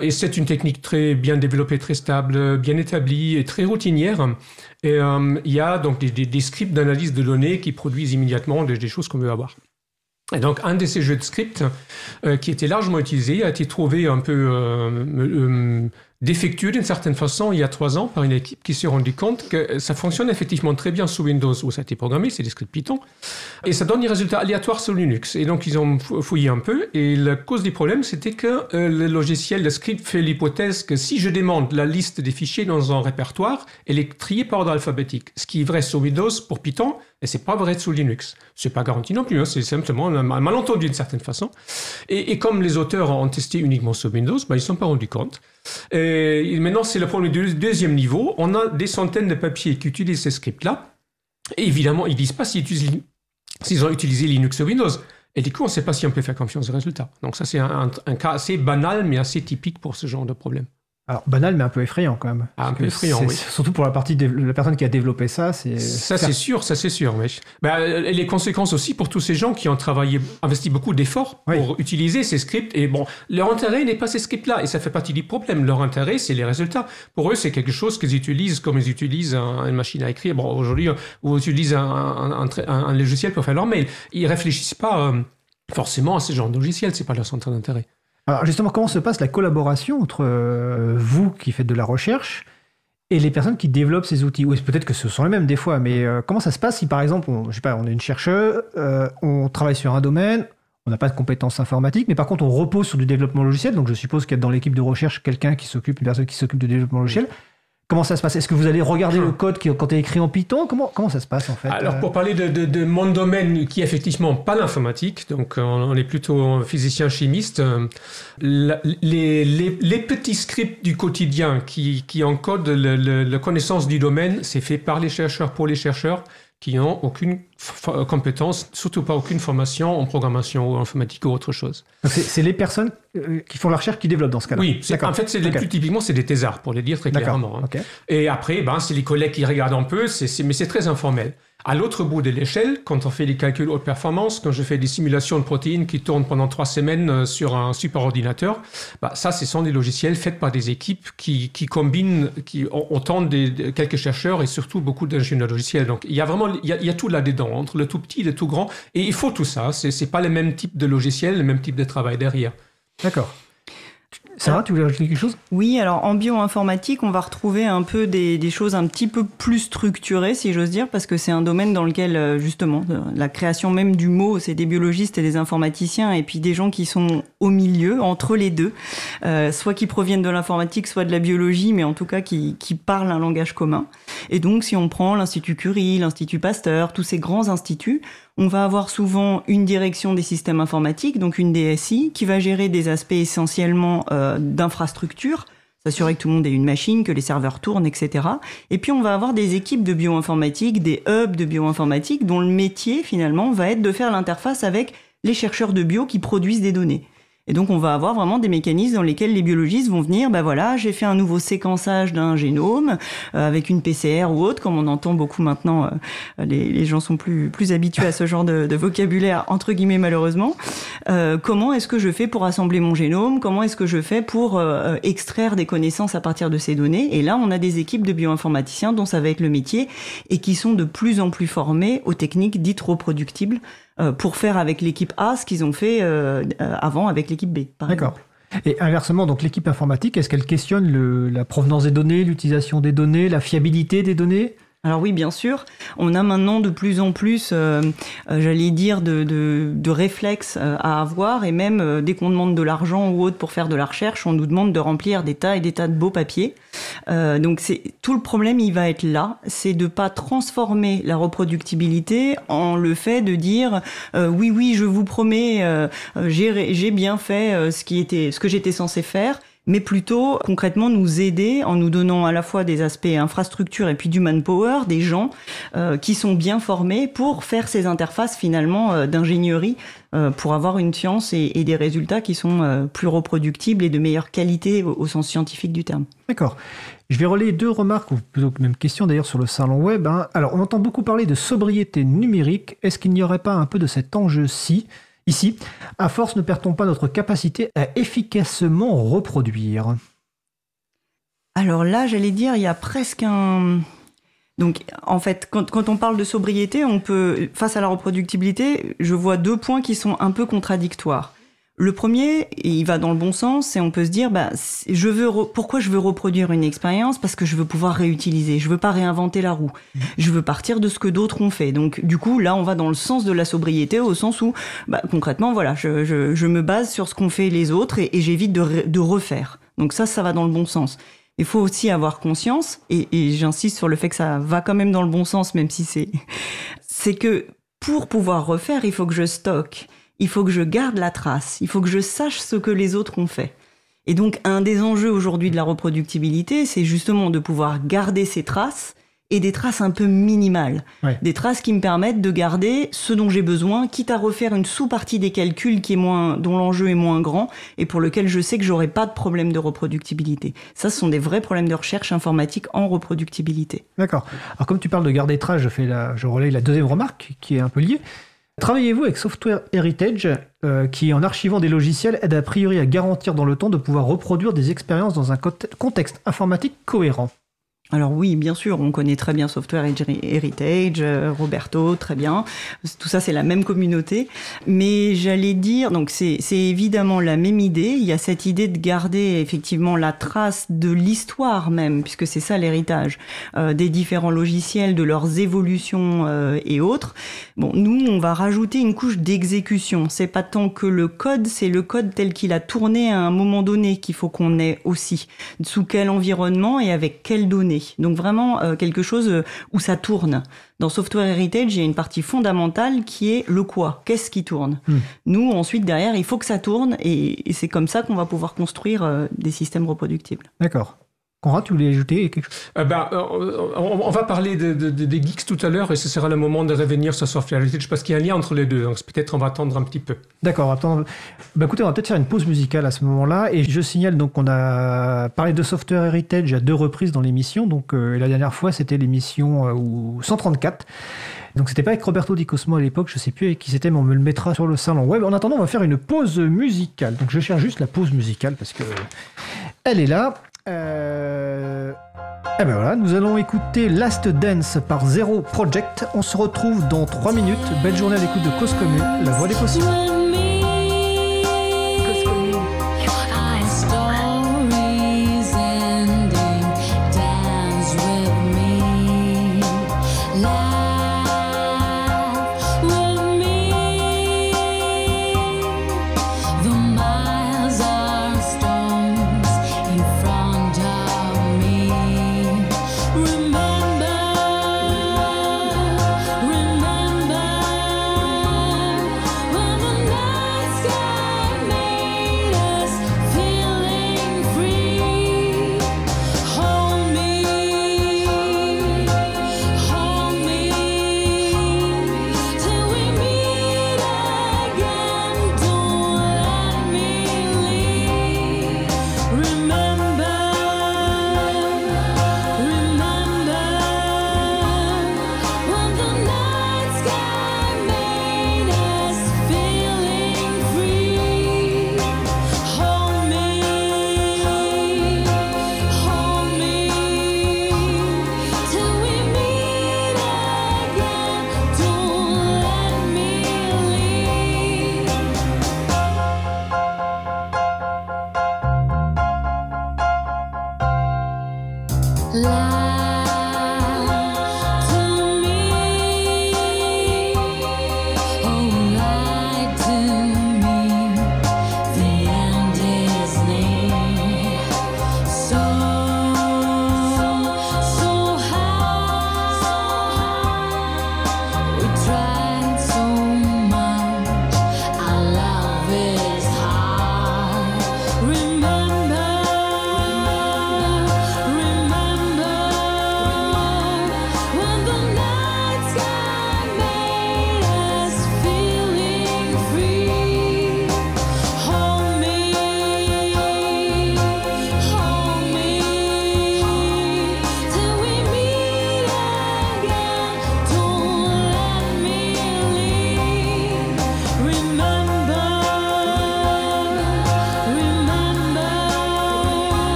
Et c'est une technique très bien développée, très stable, bien établie et très routinière. Et euh, il y a donc des, scripts d'analyse de données qui produisent immédiatement des, choses qu'on veut avoir. Et donc, un de ces jeux de scripts euh, qui était largement utilisé a été trouvé un peu euh, défectueux d'une certaine façon il y a trois ans par une équipe qui s'est rendu compte que ça fonctionne effectivement très bien sous Windows où ça a été programmé, c'est des scripts Python, et ça donne des résultats aléatoires sur Linux. Et donc ils ont fouillé un peu, et la cause du problème c'était que euh, le logiciel, le script fait l'hypothèse que si je demande la liste des fichiers dans un répertoire, elle est triée par ordre alphabétique. Ce qui est vrai sur Windows pour Python, et c'est pas vrai sous Linux. C'est pas garanti non plus, hein, c'est simplement un malentendu d'une certaine façon. Et, comme les auteurs ont testé uniquement sur Windows, bah, ils ne sont pas rendus compte. Maintenant, c'est le problème du deuxième niveau. On a des centaines de papiers qui utilisent ces scripts-là. Et évidemment, ils disent pas s'ils ont utilisé Linux ou Windows. Et du coup, on ne sait pas si on peut faire confiance aux résultats. Donc ça, c'est un, cas assez banal, mais assez typique pour ce genre de problème. Alors banal, mais un peu effrayant quand même. Ah, un peu effrayant, oui. Surtout pour la partie de la personne qui a développé ça, c'est. Ça c'est sûr, ça c'est sûr. Mais bah, les conséquences aussi pour tous ces gens qui ont travaillé, investi beaucoup d'efforts pour utiliser ces scripts. Et bon, leur intérêt n'est pas ces scripts-là, et ça fait partie du problème. Leur intérêt, c'est les résultats. Pour eux, c'est quelque chose qu'ils utilisent comme ils utilisent une machine à écrire. Bon, aujourd'hui, ou utilisent un, un, logiciel pour faire leur mail. Ils réfléchissent pas euh, forcément à ce genre de logiciel. C'est pas leur centre d'intérêt. Alors justement, comment se passe la collaboration entre euh, vous qui faites de la recherche et les personnes qui développent ces outils? Ou peut-être que ce sont les mêmes des fois, mais euh, comment ça se passe si par exemple, on, je sais pas, on est une chercheuse, euh, on travaille sur un domaine, on n'a pas de compétences informatiques, mais par contre on repose sur du développement logiciel, donc je suppose qu'il y a dans l'équipe de recherche quelqu'un qui s'occupe, une personne qui s'occupe du développement logiciel. Comment ça se passe? Est-ce que vous allez regarder le code qui, quand il est écrit en Python? Comment, comment ça se passe en fait? Alors pour parler de, de, mon domaine qui est effectivement pas l'informatique, donc on, est plutôt physicien chimiste, euh, les, les, les, petits scripts du quotidien qui, qui encodent la connaissance du domaine, c'est fait par les chercheurs pour les chercheurs qui n'ont aucune euh, compétence, surtout pas aucune formation en programmation ou en informatique ou autre chose. C'est les personnes euh, qui font la recherche qui développent dans ce cas-là. Oui, en fait, c'est plus typiquement, c'est des thésards, pour les dire très clairement. Hein. Et après, ben, c'est les collègues qui regardent un peu, mais c'est très informel. À l'autre bout de l'échelle, quand on fait des calculs haute performance, quand je fais des simulations de protéines qui tournent pendant trois semaines euh, sur un superordinateur, bah ça, ce sont des logiciels faits par des équipes qui, qui combinent, qui ont, de, quelques chercheurs et surtout beaucoup d'ingénieurs logiciels. Donc, il y a vraiment, il y a, il y a tout là-dedans, entre le tout petit et le tout grand. Et il faut tout ça. C'est, c'est pas le même type de logiciel, le même type de travail derrière. D'accord. Sarah, tu voulais rajouter quelque chose? Oui, alors en bioinformatique, on va retrouver un peu des, choses un petit peu plus structurées, si j'ose dire, parce que c'est un domaine dans lequel, euh, justement, euh, la création même du mot, c'est des biologistes et des informaticiens, et puis des gens qui sont au milieu, entre les deux, euh, soit qui proviennent de l'informatique, soit de la biologie, mais en tout cas qui, qui parlent un langage commun. Et donc, si on prend l'Institut Curie, l'Institut Pasteur, tous ces grands instituts, on va avoir souvent une direction des systèmes informatiques, donc une DSI, qui va gérer des aspects essentiellement euh, d'infrastructure, s'assurer que tout le monde ait une machine, que les serveurs tournent, etc. Et puis on va avoir des équipes de bioinformatique, des hubs de bioinformatique, dont le métier finalement va être de faire l'interface avec les chercheurs de bio qui produisent des données. Et donc, on va avoir vraiment des mécanismes dans lesquels les biologistes vont venir, ben voilà, j'ai fait un nouveau séquençage d'un génome euh, avec une PCR ou autre, comme on entend beaucoup maintenant. Euh, les, gens sont plus, plus habitués à ce genre de, vocabulaire, entre guillemets, malheureusement. Euh, comment est-ce que je fais pour assembler mon génome? Comment est-ce que je fais pour extraire des connaissances à partir de ces données? Et là, on a des équipes de bioinformaticiens dont ça va être le métier et qui sont de plus en plus formés aux techniques dites reproductibles pour faire avec l'équipe A ce qu'ils ont fait euh, euh, avant avec l'équipe B. D'accord. Et inversement, donc l'équipe informatique, est-ce qu'elle questionne la provenance des données, l'utilisation des données, la fiabilité des données? Alors oui, bien sûr. On a maintenant de plus en plus, euh, euh, j'allais dire, de, réflexes euh, à avoir. Et même dès qu'on demande de l'argent ou autre pour faire de la recherche, on nous demande de remplir des tas et des tas de beaux papiers. donc c'est tout le problème, il va être là. C'est de pas transformer la reproductibilité en le fait de dire oui, oui, je vous promets, j'ai bien fait ce qui était, ce que j'étais censé faire mais plutôt concrètement nous aider en nous donnant à la fois des aspects infrastructure et puis du manpower, des gens euh, qui sont bien formés pour faire ces interfaces finalement euh, d'ingénierie euh, pour avoir une science et, des résultats qui sont plus reproductibles et de meilleure qualité au, sens scientifique du terme. D'accord. Je vais relayer deux remarques, ou plutôt même question d'ailleurs sur le salon web. Hein. Alors, on entend beaucoup parler de sobriété numérique. Est-ce qu'il n'y aurait pas un peu de cet enjeu-ci? Ici, à force, ne perd-on pas notre capacité à efficacement reproduire Alors là, j'allais dire, il y a presque un... Donc, en fait, quand, on parle de sobriété, on peut, face à la reproductibilité, je vois deux points qui sont un peu contradictoires. Le premier, il va dans le bon sens, et on peut se dire, bah, je veux pourquoi je veux reproduire une expérience? Parce que je veux pouvoir réutiliser. Je veux pas réinventer la roue. Je veux partir de ce que d'autres ont fait. Donc, du coup, là, on va dans le sens de la sobriété, au sens où, bah, concrètement, voilà, je, je, me base sur ce qu'ont fait les autres et, j'évite de, de refaire. Donc ça, ça va dans le bon sens. Il faut aussi avoir conscience, et, et j'insiste sur le fait que ça va quand même dans le bon sens, même si c'est, c'est que pour pouvoir refaire, il faut que je stocke il faut que je garde la trace, il faut que je sache ce que les autres ont fait. Et donc un des enjeux aujourd'hui de la reproductibilité, c'est justement de pouvoir garder ces traces et des traces un peu minimales. Des traces qui me permettent de garder ce dont j'ai besoin, quitte à refaire une sous-partie des calculs qui est moins, dont l'enjeu est moins grand et pour lequel je sais que j'aurai pas de problème de reproductibilité. Ça, ce sont des vrais problèmes de recherche informatique en reproductibilité. D'accord. Alors comme tu parles de garder traces, je, fais la, je relaye la deuxième remarque qui est un peu liée. Travaillez-vous avec Software Heritage, euh, qui en archivant des logiciels aide a priori à garantir dans le temps de pouvoir reproduire des expériences dans un contexte informatique cohérent? Alors oui, bien sûr, on connaît très bien Software Heritage, euh, Roberto, très bien. Tout ça, c'est la même communauté. Mais j'allais dire, donc c'est évidemment la même idée. Il y a cette idée de garder effectivement la trace de l'histoire même, puisque c'est ça l'héritage, euh, des différents logiciels, de leurs évolutions euh, et autres. Bon, nous, on va rajouter une couche d'exécution. C'est pas tant que le code, c'est le code tel qu'il a tourné à un moment donné qu'il faut qu'on ait aussi. Sous quel environnement et avec quelles données. Donc vraiment euh, quelque chose euh, où ça tourne. Dans Software Heritage, il y a une partie fondamentale qui est le quoi. Qu'est-ce qui tourne hmm. Nous, ensuite, derrière, il faut que ça tourne et, c'est comme ça qu'on va pouvoir construire euh, des systèmes reproductibles. D'accord. Conrad, tu voulais ajouter quelque chose? Euh, ben, euh, on, va parler de, des geeks tout à l'heure et ce sera le moment de revenir sur Software Heritage parce qu'il y a un lien entre les deux. Donc peut-être on va attendre un petit peu. D'accord, attendre. Ben, écoutez, on va peut-être faire une pause musicale à ce moment-là. Et je signale donc qu'on a parlé de Software Heritage à deux reprises dans l'émission. Donc euh, la dernière fois, c'était l'émission 134. Donc c'était pas avec Roberto Di Cosmo à l'époque, je sais plus avec qui c'était, mais on me le mettra sur le salon web. En attendant, on va faire une pause musicale. Donc je cherche juste la pause musicale parce que elle est là. Euh... Et eh ben voilà, nous allons écouter Last Dance par Zero Project. On se retrouve dans 3 minutes. Belle journée à l'écoute de Cause la voix des possibles.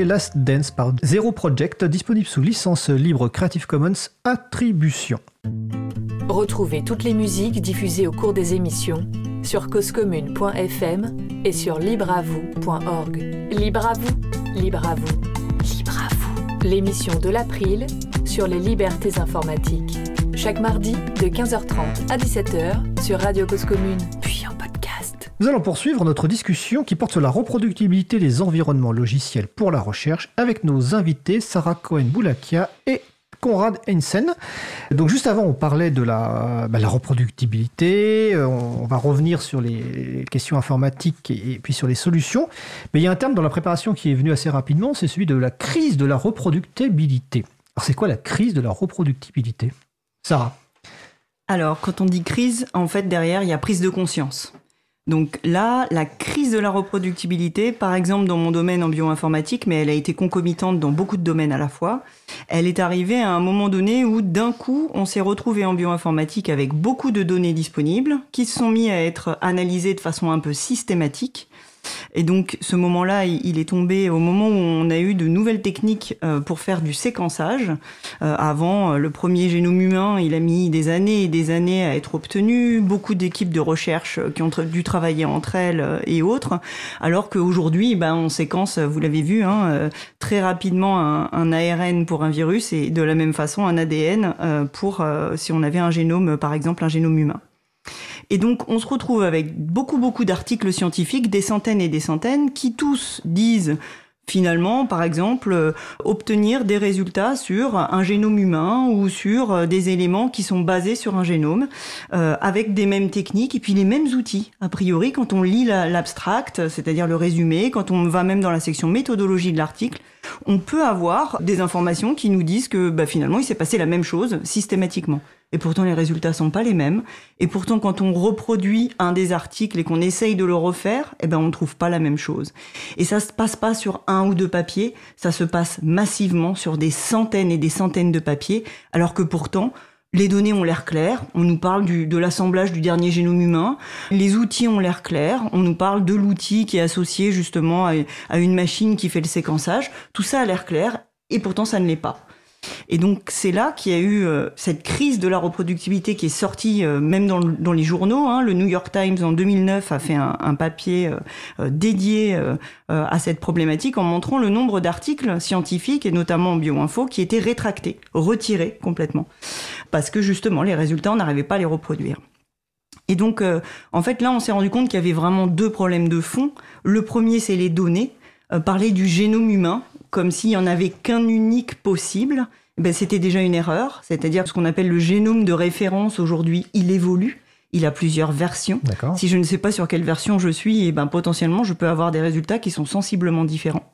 Last Dance par Zero Project, disponible sous licence libre Creative Commons Attribution. Retrouvez toutes les musiques diffusées au cours des émissions sur causecommune.fm et sur libreavoue.org. Libre à vous, libre à vous, libre à vous. L'émission de l'April sur les libertés informatiques. Chaque mardi de 15h30 à 17h sur Radio Cause Commune. Nous allons poursuivre notre discussion qui porte sur la reproductibilité des environnements logiciels pour la recherche avec nos invités Sarah Cohen-Boulakia et Conrad Heinsen. Donc juste avant, on parlait de la, bah, reproductibilité, euh, on, va revenir sur les questions informatiques et, puis sur les solutions. Mais il y a un terme dans la préparation qui est venu assez rapidement, c'est celui de la crise de la reproductibilité. Alors c'est quoi la crise de la reproductibilité? Sarah? Alors quand on dit crise, en fait derrière il y a prise de conscience. Donc là, la crise de la reproductibilité, par exemple dans mon domaine en bioinformatique, mais elle a été concomitante dans beaucoup de domaines à la fois, elle est arrivée à un moment donné où d'un coup, on s'est retrouvé en bioinformatique avec beaucoup de données disponibles qui se sont mis à être analysées de façon un peu systématique et donc ce moment-là, il est tombé au moment où on a eu de nouvelles techniques euh, pour faire du séquençage. Euh, avant, euh, le premier génome humain, il a mis des années et des années à être obtenu. Beaucoup d'équipes de recherche qui ont dû travailler entre elles et autres. Alors qu'aujourd'hui, ben, on séquence, vous l'avez vu, hein, très rapidement un, un, ARN pour un virus et de la même façon un ADN pour si on avait un génome, par exemple un génome humain. Et donc, on se retrouve avec beaucoup, beaucoup d'articles scientifiques, des centaines et des centaines, qui tous disent finalement, par exemple, euh, obtenir des résultats sur un génome humain ou sur euh, des éléments qui sont basés sur un génome, euh, avec des mêmes techniques et puis les mêmes outils. A priori, quand on lit l'abstract, c'est-à-dire le résumé, quand on va même dans la section méthodologie de l'article, on peut avoir des informations qui nous disent que bah, finalement, il s'est passé la même chose systématiquement et pourtant les résultats sont pas les mêmes. Et pourtant, quand on reproduit un des articles et qu'on essaye de le refaire, eh ben on ne trouve pas la même chose. Et ça se passe pas sur un ou deux papiers, ça se passe massivement sur des centaines et des centaines de papiers, alors que pourtant les données ont l'air claires, on nous parle de l'assemblage du dernier génome humain, les outils ont l'air clairs, on nous parle de l'outil qui est associé justement à, à une machine qui fait le séquençage, tout ça a l'air clair, et pourtant ça ne l'est pas. Et donc c'est là qu'il y a eu euh, cette crise de la reproductibilité qui est sortie euh, même dans, les journaux. Hein. Le New York Times en 2009 a fait un, un papier euh, dédié à cette problématique en montrant le nombre d'articles scientifiques et notamment en bioinfo qui étaient rétractés, retirés complètement, parce que justement les résultats on n'arrivait pas à les reproduire. Et donc, en fait, là, on s'est rendu compte qu'il y avait vraiment deux problèmes de fond. Le premier, c'est les données. parler du génome humain, comme s'il y en avait qu'un unique possible, ben, c'était déjà une erreur. C'est-à-dire ce qu'on appelle le génome de référence aujourd'hui, il évolue. Il a plusieurs versions. Si je ne sais pas sur quelle version je suis, et eh ben potentiellement je peux avoir des résultats qui sont sensiblement différents.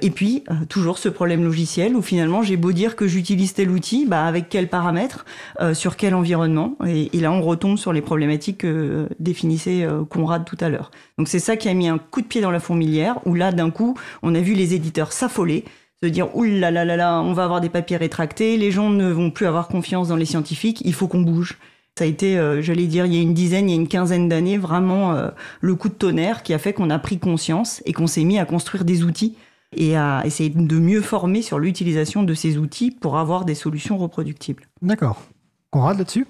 Et puis, euh, toujours ce problème logiciel où finalement j'ai beau dire que j'utilise tel outil, bah, avec quels paramètres, euh, sur quel environnement. Et, là, on retombe sur les problématiques que euh, définissait Conrad tout à l'heure. Donc c'est ça qui a mis un coup de pied dans la fourmilière, où là, d'un coup, on a vu les éditeurs s'affoler se dire oulala, là là là on va avoir des papiers rétractés, les gens ne vont plus avoir confiance dans les scientifiques, il faut qu'on bouge. Ça a été, euh, j'allais dire, il y a une dizaine, il y a une quinzaine d'années, vraiment euh, le coup de tonnerre qui a fait qu'on a pris conscience et qu'on s'est mis à construire des outils et à essayer de mieux former sur l'utilisation de ces outils pour avoir des solutions reproductibles. D'accord. Conrad là-dessus?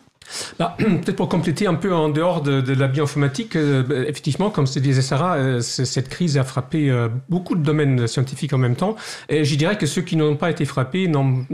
Bah, Peut-être pour compléter un peu en dehors de, la bioinformatique, euh, bah, effectivement, comme se disait Sarah, euh, cette crise a frappé euh, beaucoup de domaines scientifiques en même temps. Et je dirais que ceux qui n'ont pas été frappés, non,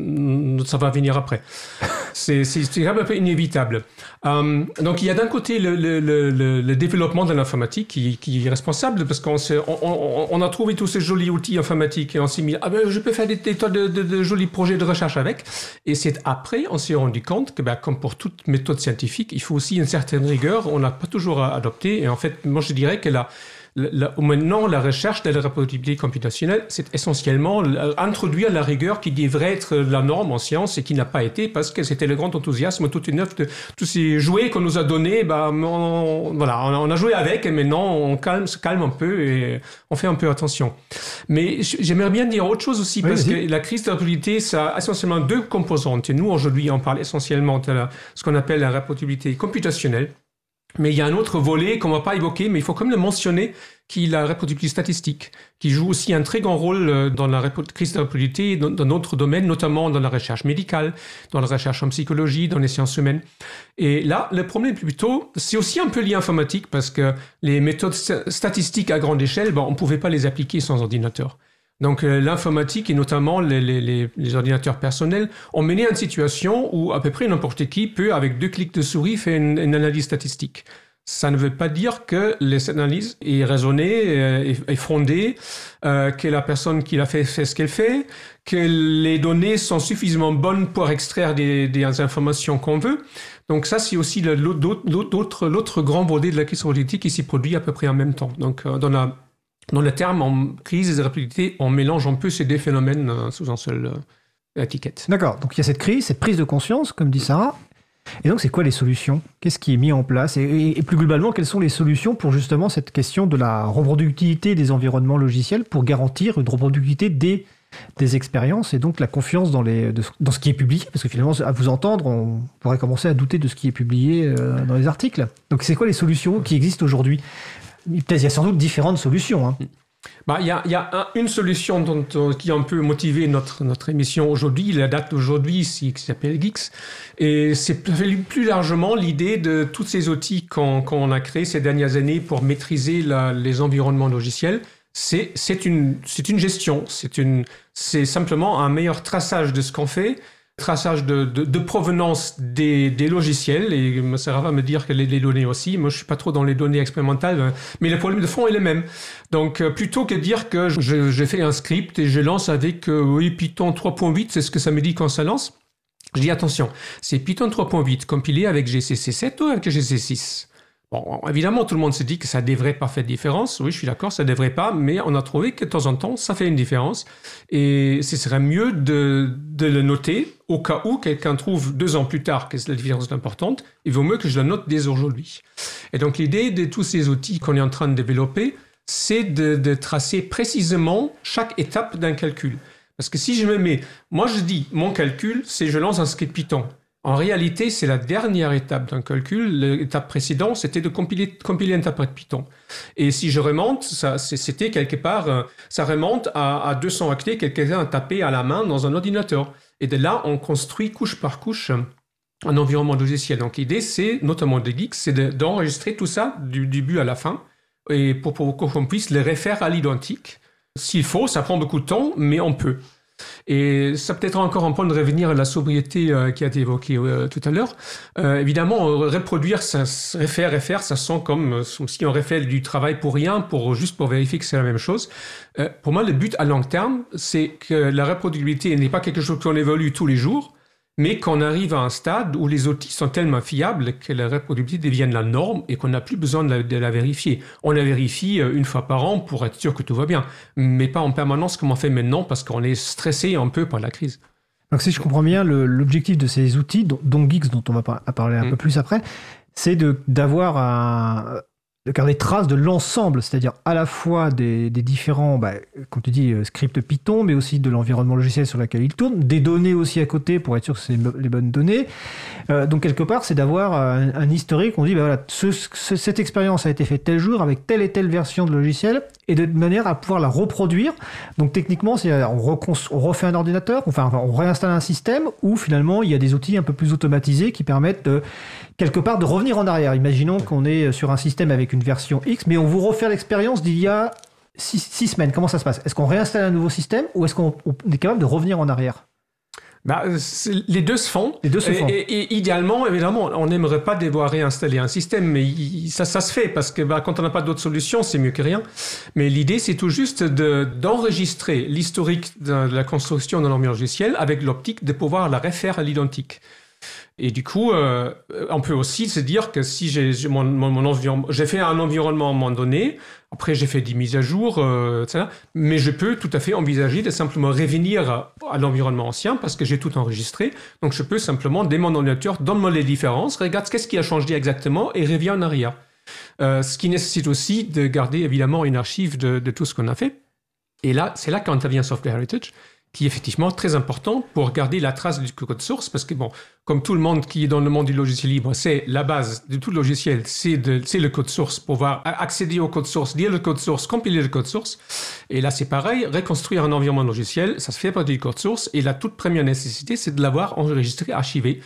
ça va venir après. C'est un peu inévitable. donc il y a d'un côté le, le, le, le, développement de l'informatique qui, qui, est responsable parce qu'on on, on, a trouvé tous ces jolis outils informatiques et on s'est mis, ah ben, je peux faire des, tas de, de, jolis projets de recherche avec. Et c'est après, on s'est rendu compte que, ben, comme pour toute méthode scientifique, il faut aussi une certaine rigueur. On n'a pas toujours adopté. Et en fait, moi, je dirais que la, maintenant, la recherche de la reproductibilité computationnelle, c'est essentiellement introduire la rigueur qui devrait être la norme en science et qui n'a pas été parce que c'était le grand enthousiasme, toute une œuvre de tous ces jouets qu'on nous a donnés. Bah, on, voilà, on a joué avec et maintenant on calme, se calme un peu et on fait un peu attention. Mais j'aimerais bien dire autre chose aussi parce que la crise de la reproductibilité, ça a essentiellement deux composantes. Et nous, aujourd'hui, on parle essentiellement de ce qu'on appelle la reproductibilité computationnelle Mais il y a un autre volet qu'on ne va pas évoquer, mais il faut quand même le mentionner, qui est la reproductibilité statistique, qui joue aussi un très grand rôle euh, dans la crise de la reproductivité, dans, d'autres domaines, notamment dans la recherche médicale, dans la recherche en psychologie, dans les sciences humaines. Et là, le problème plutôt, c'est aussi un peu lié à l'informatique, parce que les méthodes statistiques à grande échelle, on ne pouvait pas les appliquer sans ordinateur. Donc euh, l'informatique et notamment les, ordinateurs personnels ont mené à une situation où à peu près n'importe qui peut, avec deux clics de souris, faire une, analyse statistique. Ça ne veut pas dire que l'analyse est raisonnée, euh, est, fondée, euh, que la personne qui l'a fait fait ce qu'elle fait, que les données sont suffisamment bonnes pour extraire des, informations qu'on veut. Donc ça, c'est aussi l'autre grand volet de la question politique qui s'y produit à peu près en même temps. Donc dans la dans le terme en crise et rapidité, on mélange un peu ces deux phénomènes euh, sous un seul euh, étiquette. D'accord, donc il y a cette crise, cette prise de conscience, comme dit Sarah. Et donc, c'est quoi les solutions? Qu'est-ce qui est mis en place? Et, plus globalement, quelles sont les solutions pour justement cette question de la reproductivité des environnements logiciels pour garantir une reproductivité des, des expériences et donc la confiance dans, les, dans ce qui est publié? Parce que finalement, à vous entendre, on pourrait commencer à douter de ce qui est publié euh, dans les articles. Donc, c'est quoi les solutions qui existent aujourd'hui? Il y a sans doute différentes solutions. Hein. Bah, il y a, une solution qui a un peu motivé notre, notre émission aujourd'hui, la date d'aujourd'hui, qui s'appelle Geeks. Et c'est plus largement l'idée de tous ces outils qu'on a créés ces dernières années pour maîtriser les environnements logiciels. C'est une, une gestion, c'est simplement un meilleur traçage de ce qu'on fait, traçage de, provenance des, logiciels, et ça va me dire que les, les, données aussi, moi je suis pas trop dans les données expérimentales, hein. mais le problème de fond est le même. Donc euh, plutôt que dire que j'ai fait un script et je lance avec euh, oui, Python 3.8, c'est ce que ça me dit quand ça lance, je dis attention, c'est Python 3.8 compilé avec GCC 7 ou avec GCC 6 Bon, évidemment, tout le monde se dit que ça ne devrait pas faire de différence. Oui, je suis d'accord, ça ne devrait pas, mais on a trouvé que de temps en temps, ça fait une différence. Et ce serait mieux de, le noter au cas où quelqu'un trouve deux ans plus tard que la différence importante. Il vaut mieux que je la note dès aujourd'hui. Et donc, l'idée de tous ces outils qu'on est en train de développer, c'est de, de tracer précisément chaque étape d'un calcul. Parce que si je me mets, moi je dis, mon calcul, c'est je lance un script Python. En réalité, c'est la dernière étape d'un calcul. L'étape précédente, c'était de compiler, un de Python. Et si je remonte, ça, c'était quelque part, euh, ça remonte à, 200 octets que quelqu'un a tapé à la main dans un ordinateur. Et de là, on construit couche par couche un environnement logiciel. Donc l'idée, c'est, notamment de Geeks, c'est d'enregistrer tout ça du début à la fin, et pour, pour qu'on puisse les refaire à l'identique. S'il faut, ça prend beaucoup de temps, mais on peut. Et ça peut-être encore un point de revenir à la sobriété euh, qui a été évoquée euh, tout à l'heure. Euh, évidemment, reproduire, ça, refaire, refaire, ça sent comme si on refait du travail pour rien, pour juste pour vérifier que c'est la même chose. pour moi, le but à long terme, c'est que la reproductibilité n'est pas quelque chose qu'on évolue tous les jours, mais qu'on arrive à un stade où les outils sont tellement fiables que la reproductibilité devienne la norme et qu'on n'a plus besoin de la, vérifier. On la vérifie euh, une fois par an pour être sûr que tout va bien, mais pas en permanence comme on fait maintenant parce qu'on est stressé un peu par la crise. Donc si je comprends bien, l'objectif de ces outils, dont Geeks, dont on va parler un mm. peu plus après, c'est d'avoir un, de garder trace de l'ensemble, c'est-à-dire à la fois des, différents, bah, comme tu dis, euh, scripts Python, mais aussi de l'environnement logiciel sur lequel il tourne, des données aussi à côté pour être sûr que c'est les bonnes données. Euh, donc quelque part, c'est d'avoir un, historique. On dit, bah, voilà, cette expérience a été faite tel jour avec telle et telle version de logiciel, et de manière à pouvoir la reproduire. Donc techniquement, c'est on, on, refait un ordinateur, enfin on réinstalle un système, où finalement il y a des outils un peu plus automatisés qui permettent de quelque part de revenir en arrière. Imaginons qu'on est sur un système avec une version X, mais on vous refait l'expérience d'il y a six, semaines. Comment ça se passe? Est-ce qu'on réinstalle un nouveau système ou est-ce qu'on est capable de revenir en arrière? Bah, les deux se font. Les deux se font. Et, idéalement, évidemment, on n'aimerait pas devoir réinstaller un système, mais ça, ça se fait parce que bah, quand on n'a pas d'autre solution, c'est mieux que rien. Mais l'idée, c'est tout juste d'enregistrer l'historique de la construction d'un environnement logiciel avec l'optique de pouvoir la refaire à l'identique. Et du coup, euh, on peut aussi se dire que si j'ai mon, mon, fait un environnement à un moment donné, après j'ai fait des mises à jour, euh, etc. Mais je peux tout à fait envisager de simplement revenir à, l'environnement ancien parce que j'ai tout enregistré. Donc je peux simplement, dès mon ordinateur, donne-moi les différences, regarde qu'est-ce qui a changé exactement et reviens en arrière. Euh, ce qui nécessite aussi de garder évidemment une archive de tout ce qu'on a fait. Et là, c'est là qu'intervient Software Heritage qui est effectivement très important pour garder la trace du code source, parce que bon, comme tout le monde qui est dans le monde du logiciel libre, c'est la base de tout logiciel, c'est le code source, pouvoir accéder au code source, lire le code source, compiler le code source. Et là, c'est pareil, reconstruire un environnement logiciel, ça se fait partie du code source, et la toute première nécessité, c'est de l'avoir enregistré, archivé.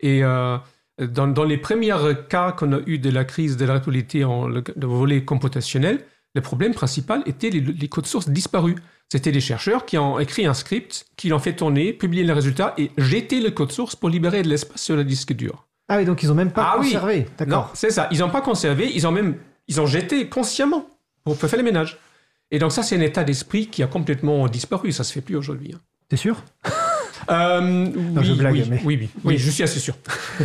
Et euh, dans, dans, les premiers cas qu'on a eu de la crise de la réalité en le, volet computationnel, le problème principal était les codes sources disparus. C'était des chercheurs qui ont écrit un script, qui l'ont fait tourner, publié les résultats et jeté le code source pour libérer de l'espace sur le disque dur. Ah oui, donc ils n'ont même pas Ah oui. conservé. D'accord. Non, c'est ça. Ils n'ont pas conservé, ils ont même ils ont jeté consciemment pour faire les ménages. Et donc ça, c'est un état d'esprit qui a complètement disparu. Ça se fait plus aujourd'hui. hein. T'es sûr? Euh, oui, je blague, oui, mais- oui, oui, oui, je suis assez sûr.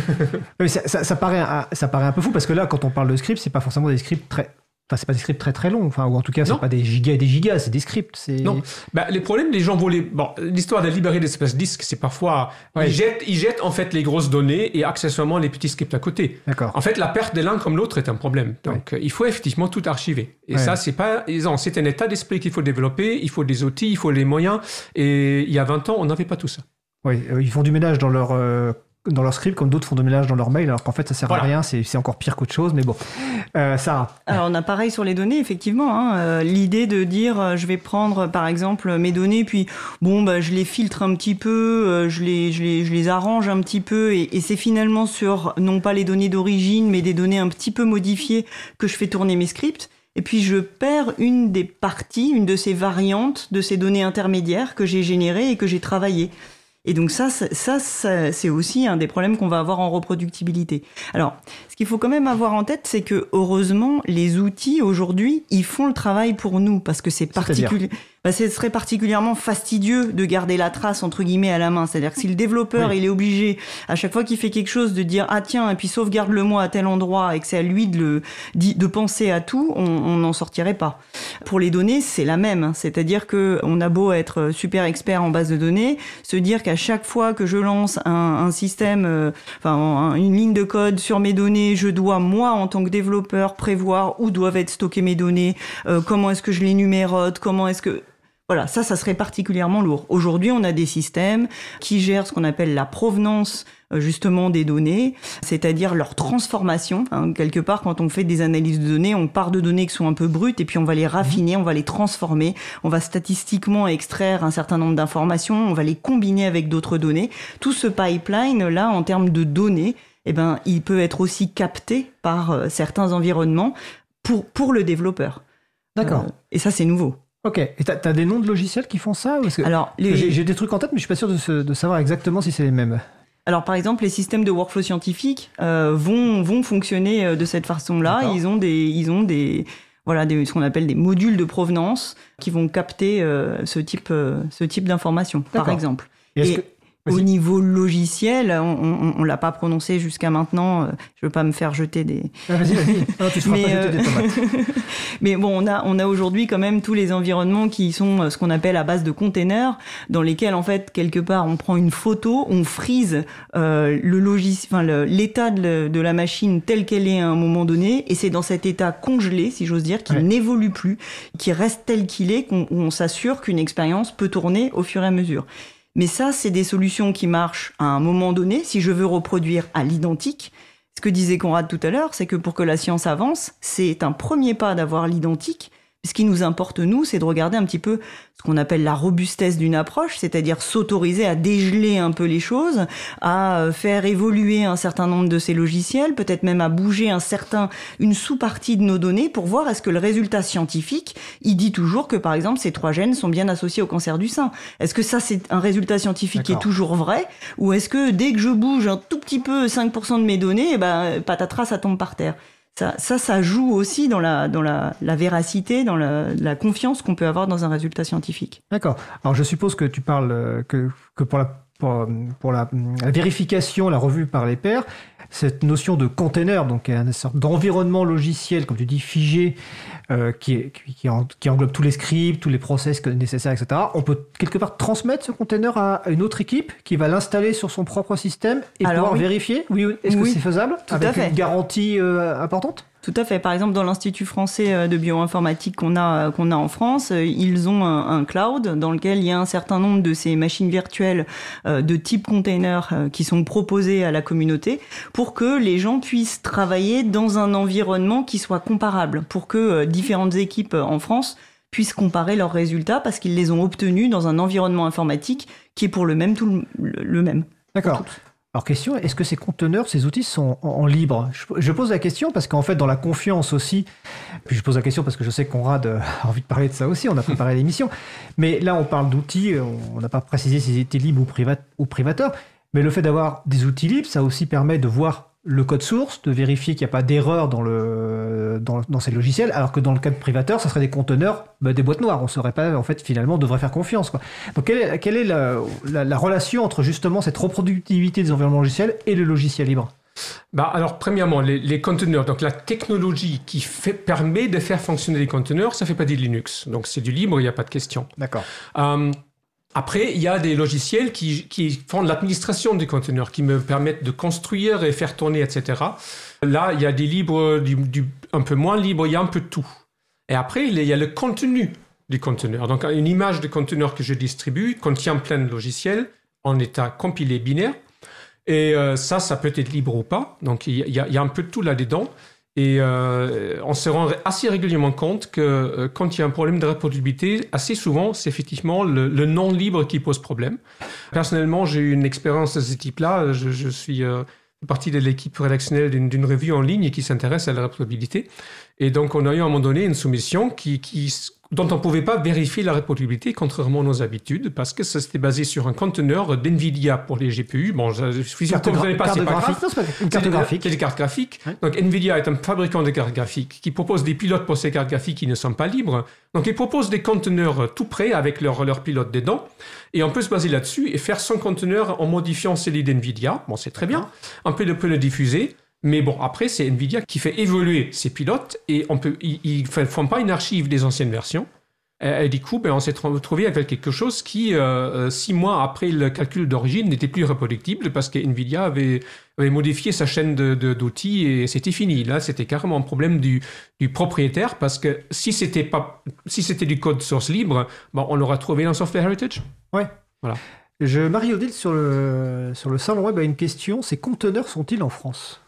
Oui, ça, ça- ça paraît, un- ça paraît un peu fou parce que là, quand on parle de scripts, c'est pas forcément des scripts très. Enfin, c'est pas des scripts très très longs. Enfin, ou en tout cas, c'est pas des gigas et des gigas, c'est des scripts. C'est... Non. Bah, les problèmes, les gens voulaient. Bon, l'histoire de libérer l'espace disque, c'est parfois. Ouais. Ils, jettent, ils jettent en fait les grosses données et accessoirement les petits scripts à côté. D'accord. En fait, la perte de l'un comme l'autre est un problème. Donc, il faut effectivement tout archiver. Et Ouais. ça, c'est pas. C'est un état d'esprit qu'il faut développer. Il faut des outils, il faut les moyens. Et il y a 20 ans, on n'avait pas tout ça. Oui, euh, ils font du ménage dans leur, euh, dans leur script comme d'autres font du ménage dans leur mail, alors qu'en fait, ça sert Voilà. à rien, c'est, c'est encore pire qu'autre chose, mais bon. Euh, Sarah, Alors on a pareil sur les données, effectivement. hein, euh, L'idée de dire euh, je vais prendre par exemple mes données, puis bon bah je les filtre un petit peu, euh, je les je les je les arrange un petit peu, et, et c'est finalement sur non pas les données d'origine, mais des données un petit peu modifiées que je fais tourner mes scripts. Et puis je perds une des parties, une de ces variantes de ces données intermédiaires que j'ai générées et que j'ai travaillées. Et donc ça, ça, ça, c'est aussi un des problèmes qu'on va avoir en reproductibilité. Alors, ce qu'il faut quand même avoir en tête, c'est que heureusement, les outils aujourd'hui, ils font le travail pour nous parce que c'est particulier. Bah, ce serait particulièrement fastidieux de garder la trace entre guillemets à la main. C'est-à-dire que si le développeur Oui. il est obligé à chaque fois qu'il fait quelque chose de dire ah tiens et puis sauvegarde-le moi à tel endroit et que c'est à lui de le de penser à tout, on n'en sortirait pas. Pour les données, c'est la même. hein. C'est-à-dire que on a beau être super expert en base de données, se dire qu'à chaque fois que je lance un, un système, euh, enfin un- une ligne de code sur mes données, je dois moi en tant que développeur prévoir où doivent être stockées mes données, euh, comment est-ce que je les numérote, comment est-ce que voilà, ça, ça serait particulièrement lourd. Aujourd'hui, on a des systèmes qui gèrent ce qu'on appelle la provenance euh, justement des données, c'est-à-dire leur transformation. hein. Quelque part, quand on fait des analyses de données, on part de données qui sont un peu brutes et puis on va les raffiner, on va les transformer, on va statistiquement extraire un certain nombre d'informations, on va les combiner avec d'autres données. Tout ce pipeline là, en termes de données, eh ben, il peut être aussi capté par euh, certains environnements pour pour le développeur. d'accord. Euh, et ça, c'est nouveau. Ok. Et t'as, t'as des noms de logiciels qui font ça que Alors, les... j'ai, des trucs en tête, mais je suis pas sûr de, se- de savoir exactement si c'est les mêmes. Alors par exemple, les systèmes de workflow scientifique euh, vont vont fonctionner euh, de cette façon-là. Ils ont des ils ont des voilà des, ce qu'on appelle des modules de provenance qui vont capter euh, ce type euh, ce type d'informations par exemple. Et est-ce Et que- Au niveau logiciel, on, on l'a pas prononcé jusqu'à maintenant. euh, Je veux pas me faire jeter des. Ah, vas-y, vas-y. Non, tu Mais, pas jeter des euh, tomates. Mais bon, on a, on a aujourd'hui quand même tous les environnements qui sont euh, ce qu'on appelle à base de containers, dans lesquels en fait quelque part on prend une photo, on frise euh, le logiciel, enfin l'état de, la machine tel qu'elle est à un moment donné, et c'est dans cet état congelé, si j'ose dire, qui Ouais. n'évolue plus, qui reste tel qu'il est, qu'on on s'assure qu'une expérience peut tourner au fur et à mesure. Mais ça, c'est des solutions qui marchent à un moment donné. Si je veux reproduire à l'identique, ce que disait Conrad tout à l'heure, c'est que pour que la science avance, c'est un premier pas d'avoir l'identique. Ce qui nous importe, nous, c'est de regarder un petit peu ce qu'on appelle la robustesse d'une approche, c'est-à-dire s'autoriser à dégeler un peu les choses, à euh, faire évoluer un certain nombre de ces logiciels, peut-être même à bouger un certain, une sous-partie de nos données pour voir est-ce que le résultat scientifique, il dit toujours que, par exemple, ces trois gènes sont bien associés au cancer du sein. Est-ce que ça, c'est un résultat scientifique qui est toujours vrai ou est-ce que dès que je bouge un tout petit peu 5% de mes données, eh ben, patatras, ça tombe par terre? Ça, ça, joue aussi dans la, véracité, dans la, confiance qu'on peut avoir dans un résultat scientifique. D'accord. Alors je suppose que tu parles euh, que, pour la, la vérification, la revue par les pairs, cette notion de container, donc une sorte d'environnement logiciel, comme tu dis, figé, euh, qui, qui, qui en- qui englobe tous les scripts, tous les process que- nécessaires, etc. On peut quelque part transmettre ce container à une autre équipe qui va l'installer sur son propre système et Alors, pouvoir oui. vérifier. Oui, oui. est-ce que c'est faisable tout à avec fait. une garantie euh, importante? Tout à fait. Par exemple, dans l'Institut français euh, de bioinformatique qu'on a, qu'on a en France, euh, ils ont un, cloud dans lequel il y a un certain nombre de ces machines virtuelles de type container qui sont proposées à la communauté pour que les gens puissent travailler dans un environnement qui soit comparable, pour que différentes équipes en France puissent comparer leurs résultats parce qu'ils les ont obtenus dans un environnement informatique qui est pour le même tout le, même. D'accord. Alors question, est-ce que ces conteneurs, ces outils sont en, libre? Je, pose la question parce qu'en fait dans la confiance aussi, puis je pose la question parce que je sais qu'on a envie de parler de ça aussi, on a préparé l'émission, mais là on parle d'outils, on n'a pas précisé s'ils étaient libres ou, privat, ou privateurs, mais le fait d'avoir des outils libres, ça aussi permet de voir le code source, de vérifier qu'il n'y a pas d'erreur dans, le, dans, ces logiciels, alors que dans le cas de privateur, ça serait des conteneurs, bah, des boîtes noires. On ne saurait pas, en fait, finalement, on devrait faire confiance. Quoi. Donc, quelle est, quelle est la, relation entre justement cette reproductivité des environnements logiciels et le logiciel libre? Bah alors, premièrement, les, conteneurs, donc la technologie qui fait, permet de faire fonctionner les conteneurs, ça fait pas du Linux. Donc, c'est du libre, il n'y a pas de question. D'accord. Euh, après, il y a des logiciels qui, font l'administration du conteneur, qui me permettent de construire et faire tourner, etc. Là, il y a des libres, un peu moins libres, il y a un peu tout. Et après, il y a le contenu du conteneur. Donc, une image de conteneur que je distribue contient plein de logiciels en état compilé binaire. Et euh, ça, ça peut être libre ou pas. Donc, il y, a, un peu de tout là-dedans. Et euh, on se rend assez régulièrement compte que euh, quand il y a un problème de reproductibilité, assez souvent, c'est effectivement le, non libre qui pose problème. Personnellement, j'ai eu une expérience de ce type-là. Je, suis euh, partie de l'équipe rédactionnelle d'une revue en ligne qui s'intéresse à la reproductibilité. Et donc, on a eu à un moment donné une soumission qui, qui dont on ne pouvait pas vérifier la reproductibilité, contrairement à nos habitudes, parce que ça s'était basé sur un conteneur d'NVIDIA pour les GPU. Bon, je suis sûr que vous ne pas, c'est pas grave. une carte graphique. C'est des cartes graphiques. Donc NVIDIA est un fabricant de cartes graphiques qui propose des pilotes pour ces cartes graphiques qui ne sont pas libres. Donc il propose des conteneurs tout prêts avec leurs leur pilotes dedans. Et on peut se baser là-dessus et faire son conteneur en modifiant celui d'NVIDIA. Bon, c'est très bien. On peut, peut le diffuser. Mais bon, après, c'est Nvidia qui fait évoluer ses pilotes et on peut, ils ne font pas une archive des anciennes versions. Et, du coup, ben, on s'est retrouvé avec quelque chose qui, euh, euh, six mois après le calcul d'origine, n'était plus reproductible parce que Nvidia avait, avait modifié sa chaîne d'outils de, et c'était fini. Là, c'était carrément un problème du, du, propriétaire parce que si c'était pas, si c'était du code source libre, bon, on l'aurait trouvé dans Software Heritage. Ouais. Voilà. Je, Marie-Odile, sur le, sur le salon web, a une question. Ces conteneurs sont-ils en France?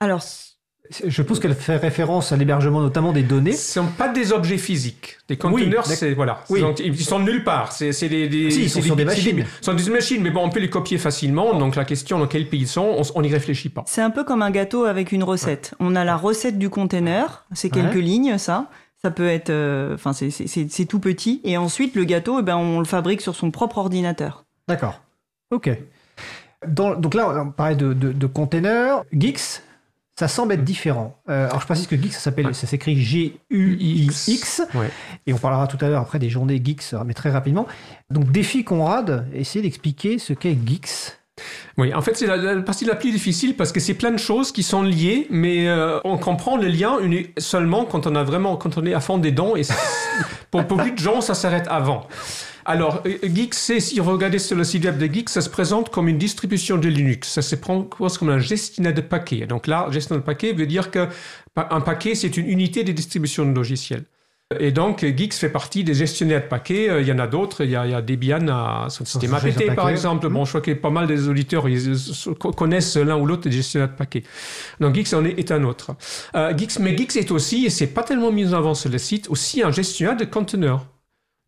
Alors, je suppose qu'elle fait référence à l'hébergement notamment des données. Ce ne sont pas des objets physiques. Des conteneurs, c'est voilà, oui. ils sont nulle part. C'est des, des, si, ils sont des, machines. Ce sont des machines, mais bon, on peut les copier facilement. Donc la question dans quel pays ils sont, on n'y réfléchit pas. C'est un peu comme un gâteau avec une recette. On a la recette du conteneur, c'est quelques lignes, ça. Ça peut être, euh, enfin, c'est tout petit. Et ensuite, le gâteau, eh ben, on le fabrique sur son propre ordinateur. D'accord. Ok. donc là, on parlait de, de, de containers. Geeks, ça semble être différent. Euh, alors je précise que Geeks, ça s'appelle, ça s'écrit G-U-I-X. Et on parlera tout à l'heure après des journées Geeks, mais très rapidement. Donc défi Conrad, essayez d'expliquer ce qu'est Geeks. Oui, en fait, c'est la, partie la plus difficile parce que c'est plein de choses qui sont liées, mais euh, on comprend le lien seulement quand on a vraiment, quand on est à fond des dents. Et pour, plus de gens, ça s'arrête avant. Alors, euh, Geeks, si vous regardez sur le site web de Geeks, ça se présente comme une distribution de Linux. Ça se prend comme un gestionnaire de paquets. Donc là, gestionnaire de paquets veut dire qu'un paquet, c'est une unité de distribution de logiciels. Et donc, Geeks fait partie des gestionnaires de paquets. Euh, il y en a d'autres. Il, y a, Debian à son système APT, par exemple. Bon, je crois que pas mal des auditeurs ils connaissent l'un ou l'autre des gestionnaires de paquets. Donc, Geeks en est, un autre. Euh, Geeks, mais Geeks est aussi, et c'est pas tellement mis en avant sur le site, aussi un gestionnaire de conteneurs.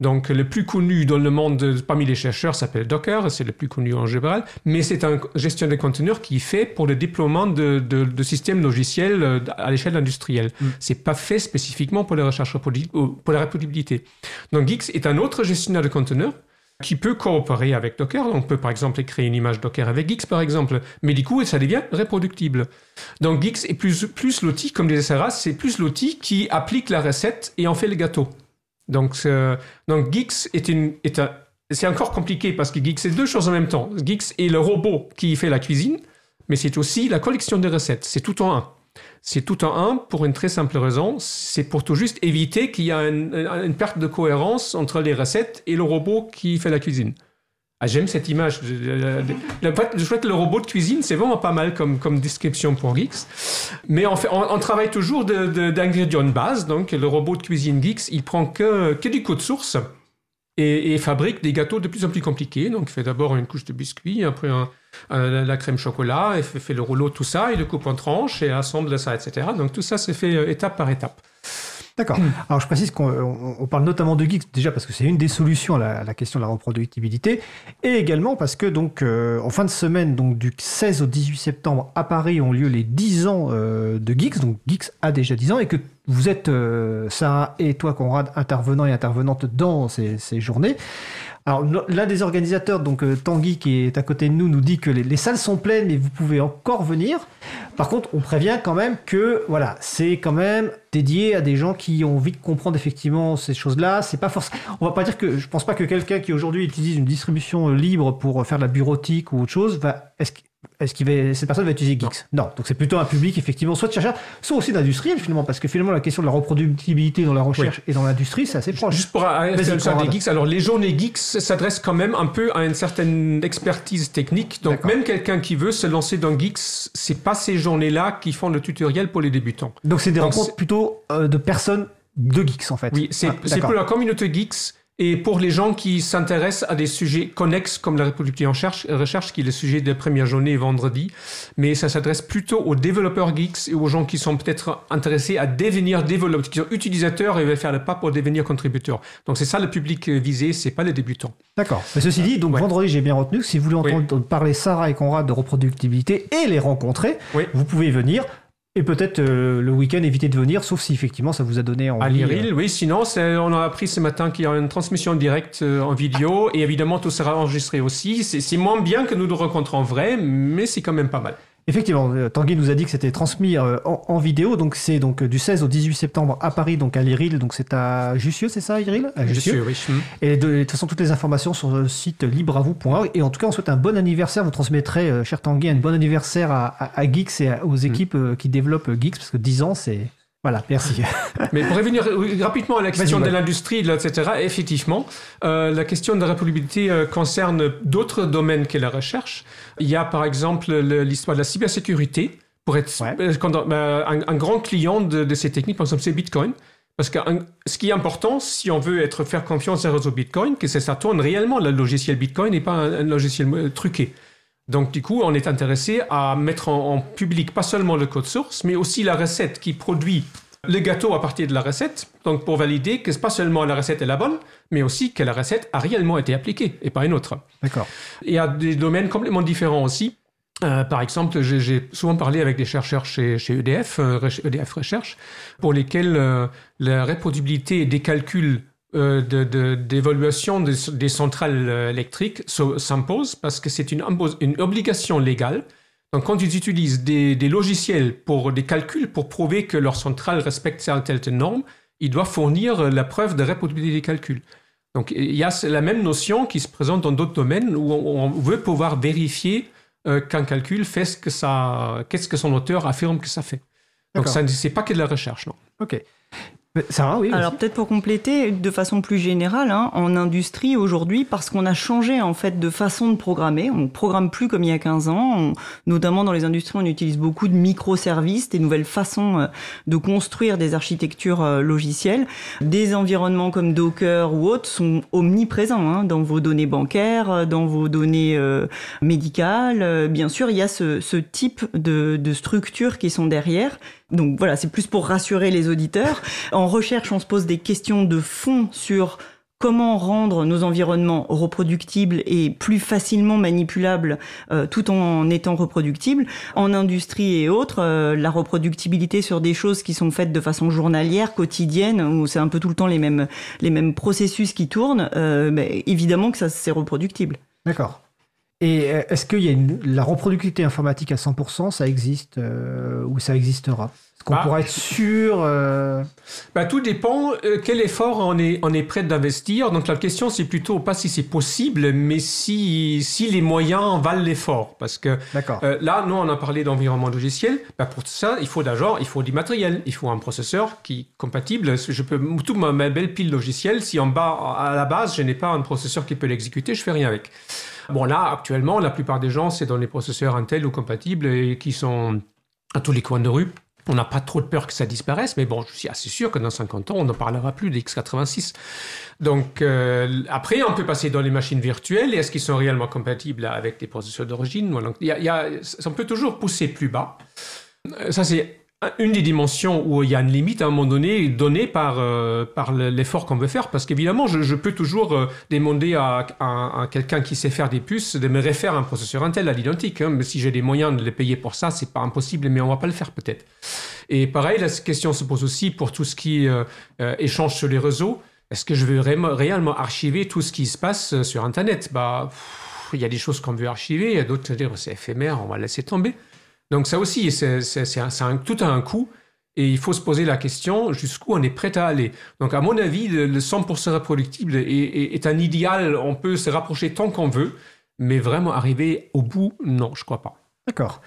Donc, le plus connu dans le monde parmi les chercheurs s'appelle Docker, c'est le plus connu en général, mais c'est un gestionnaire de conteneurs qui est fait pour le déploiement de, systèmes logiciels euh, à l'échelle industrielle. Ce mm. C'est pas fait spécifiquement pour la recherche pour la reproductibilité. Donc, Gix est un autre gestionnaire de conteneurs qui peut coopérer avec Docker. On peut par exemple créer une image Docker avec Gix par exemple, mais du coup ça devient reproductible. Donc Gix est plus, plus l'outil, comme disait Sarah, c'est plus l'outil qui applique la recette et en fait le gâteau. Donc, donc Geeks est, une, est un, c'est encore compliqué parce que Geeks c'est deux choses en même temps. Geeks est le robot qui fait la cuisine, mais c'est aussi la collection de recettes. C'est tout en un. C'est tout en un pour une très simple raison. C'est pour tout juste éviter qu'il y ait une, perte de cohérence entre les recettes et le robot qui fait la cuisine. Ah, j'aime cette image. Que le robot de cuisine, c'est vraiment pas mal comme, description pour Geeks. Mais on, fait, on, travaille toujours d'ingrédients de, base. Donc, le robot de cuisine Geeks, il prend que, que du code source et, fabrique des gâteaux de plus en plus compliqués. Donc, il fait d'abord une couche de biscuit, après la crème chocolat, et fait, fait, le rouleau, tout ça, il le coupe en tranches et assemble ça, etc. Donc, tout ça, c'est fait euh, étape par étape. D'accord. Hmm. Alors je précise qu'on parle notamment de Geeks déjà parce que c'est une des solutions à la, question de la reproductibilité et également parce que donc euh, en fin de semaine donc du 16 au 18 septembre à Paris ont lieu les 10 ans euh, de Geeks donc Geeks a déjà 10 ans et que vous êtes euh, Sarah et toi Conrad intervenants et intervenantes dans ces, ces journées. Alors l'un des organisateurs, donc euh, Tanguy, qui est à côté de nous, nous dit que les, salles sont pleines, mais vous pouvez encore venir. Par contre, on prévient quand même que voilà, c'est quand même dédié à des gens qui ont envie de comprendre effectivement ces choses-là. C'est pas forcément. On va pas dire que je pense pas que quelqu'un qui aujourd'hui utilise une distribution libre pour faire de la bureautique ou autre chose va. Est-ce que cette personne va utiliser Geeks Non. Donc c'est plutôt un public effectivement soit de chercheurs, soit aussi d'industriels finalement, parce que finalement la question de la reproductibilité dans la recherche et dans l'industrie, c'est assez proche. Juste pour des Geeks, alors les journées Geeks s'adressent quand même un peu à une certaine expertise technique. Donc même quelqu'un qui veut se lancer dans Geeks, c'est pas ces journées-là qui font le tutoriel pour les débutants. Donc c'est des rencontres plutôt euh, de personnes de Geeks en fait. Oui, c'est ah, pour la communauté Geeks et pour les gens qui s'intéressent à des sujets connexes comme la reproductivité en recherche, qui est le sujet de la première journée vendredi, mais ça s'adresse plutôt aux développeurs geeks et aux gens qui sont peut-être intéressés à devenir développeurs, qui sont utilisateurs et veulent faire le pas pour devenir contributeurs. Donc c'est ça le public visé, c'est pas les débutants. D'accord. Mais ceci dit, donc vendredi, j'ai bien retenu que si vous voulez entendre parler Sarah et Conrad de reproductibilité et les rencontrer, vous pouvez venir. Et peut-être euh, le week-end éviter de venir, sauf si effectivement ça vous a donné envie. À l'IRIL, euh, oui. Sinon, on a appris ce matin qu'il y a une transmission directe euh, en vidéo et évidemment tout sera enregistré aussi. C'est moins bien que nous nous rencontrons en vrai, mais c'est quand même pas mal. Effectivement, euh, Tanguy nous a dit que c'était transmis euh, en, vidéo, donc c'est donc du 16 au 18 septembre à Paris, donc à l'IRIL, donc c'est à Jussieu, c'est ça, IRIL Jussieu, oui. Et de, toute façon, toutes les informations sur le site libreavou.org. Et en tout cas, on souhaite un bon anniversaire. Vous transmettrez, euh, cher Tanguy, un bon anniversaire à, à, Geeks et aux mm. équipes qui développent Geeks, parce que 10 ans, c'est voilà, merci. Mais pour revenir rapidement à la question de l'industrie, etc., effectivement, euh, la question de la reproductibilité euh, concerne d'autres domaines que la recherche. Il y a par exemple l'histoire de la cybersécurité. Pour être euh, un, grand client de, ces techniques, par exemple, c'est Bitcoin. Parce que ce qui est important, si on veut être faire confiance à un réseau Bitcoin, que ça tourne réellement le logiciel Bitcoin et pas un logiciel truqué. Donc, du coup, on est intéressé à mettre en, public pas seulement le code source, mais aussi la recette qui produit le gâteau à partir de la recette. Donc, pour valider que pas seulement la recette est la bonne, mais aussi que la recette a réellement été appliquée et pas une autre. D'accord. Il y a des domaines complètement différents aussi. Euh, par exemple, j'ai souvent parlé avec des chercheurs chez, chez EDF, EDF euh, e Recherche, pour lesquels euh, la reproducibilité des calculs d'évaluation de, des centrales euh, électriques s'impose parce que c'est une, une, obligation légale. Donc, quand ils utilisent des, des, logiciels pour des calculs pour prouver que leur centrale respecte certaines normes, ils doivent fournir la preuve de reproductibilité des calculs. Donc, il y a la même notion qui se présente dans d'autres domaines où on, veut pouvoir vérifier euh, qu'un calcul fait ce que ça, qu'est-ce que son auteur affirme que ça fait. Donc, ce n'est pas que de la recherche, non. Ok. Alors peut-être pour compléter, de façon plus générale, hein, en industrie aujourd'hui, parce qu'on a changé en fait de façon de programmer, on programme plus comme il y a 15 ans, notamment dans les industries, on utilise beaucoup de microservices, des nouvelles façons euh, de construire des architectures euh, logicielles. Des environnements comme Docker ou autres sont omniprésents hein, dans vos données bancaires, euh, dans vos données médicales. Bien sûr, il y a ce, ce type de, de structures qui sont derrière donc voilà, c'est plus pour rassurer les auditeurs. En recherche, on se pose des questions de fond sur comment rendre nos environnements reproductibles et plus facilement manipulables euh, tout en étant reproductibles. En industrie et autres, euh, la reproductibilité sur des choses qui sont faites de façon journalière, quotidienne, où c'est un peu tout le temps les mêmes, les mêmes processus qui tournent, euh, évidemment que ça c'est reproductible. D'accord. Et euh, est-ce qu'il y a une, la reproductivité informatique à 100%, ça existe euh, ou ça existera? Est-ce qu'on Bah. pourrait être sûr euh, Bah, tout dépend euh, quel effort on est, on est prêt d'investir. Donc la question, c'est plutôt pas si c'est possible, mais si, si les moyens valent l'effort. Parce que là, nous, on a parlé d'environnement logiciel. Bah, pour ça, il faut d'abord, il faut du matériel. Il faut un processeur qui est compatible. Je peux, toute ma, ma belle pile logicielle, si en bas, à la base, je n'ai pas un processeur qui peut l'exécuter, je fais rien avec. Bon, là, actuellement, la plupart des gens, c'est dans les processeurs Intel ou compatibles et qui sont à tous les coins de rue. On n'a pas trop de peur que ça disparaisse, mais bon, je suis assez sûr que dans 50 ans, on n'en parlera plus des x86. Donc, euh, après, on peut passer dans les machines virtuelles. Est-ce qu'ils sont réellement compatibles avec les processeurs d'origine y y a- On peut toujours pousser plus bas. Euh, Ça, c'est une des dimensions où il y a une limite à un moment donné donnée par, euh, par le- l'effort qu'on veut faire. Parce qu'évidemment, je, peux toujours euh, demander à, à- quelqu'un qui sait faire des puces de me refaire un processeur Intel à l'identique. hein. Mais si j'ai les moyens de les payer pour ça, c'est pas impossible, mais on va pas le faire peut-être. Et pareil, la question se pose aussi pour tout ce qui euh, échange sur les réseaux. Est-ce que je veux réellement, réellement archiver tout ce qui se passe sur Internet? Bah, il y a des choses qu'on veut archiver, il y a d'autres, c'est éphémère, on va laisser tomber. Donc ça aussi, c'est tout a un coût. Et il faut se poser la question jusqu'où on est prêt à aller. Donc, à mon avis, le, le 100% reproductible est, est- est un idéal. On peut se rapprocher tant qu'on veut, mais vraiment arriver au bout, non, je crois pas. D'accord.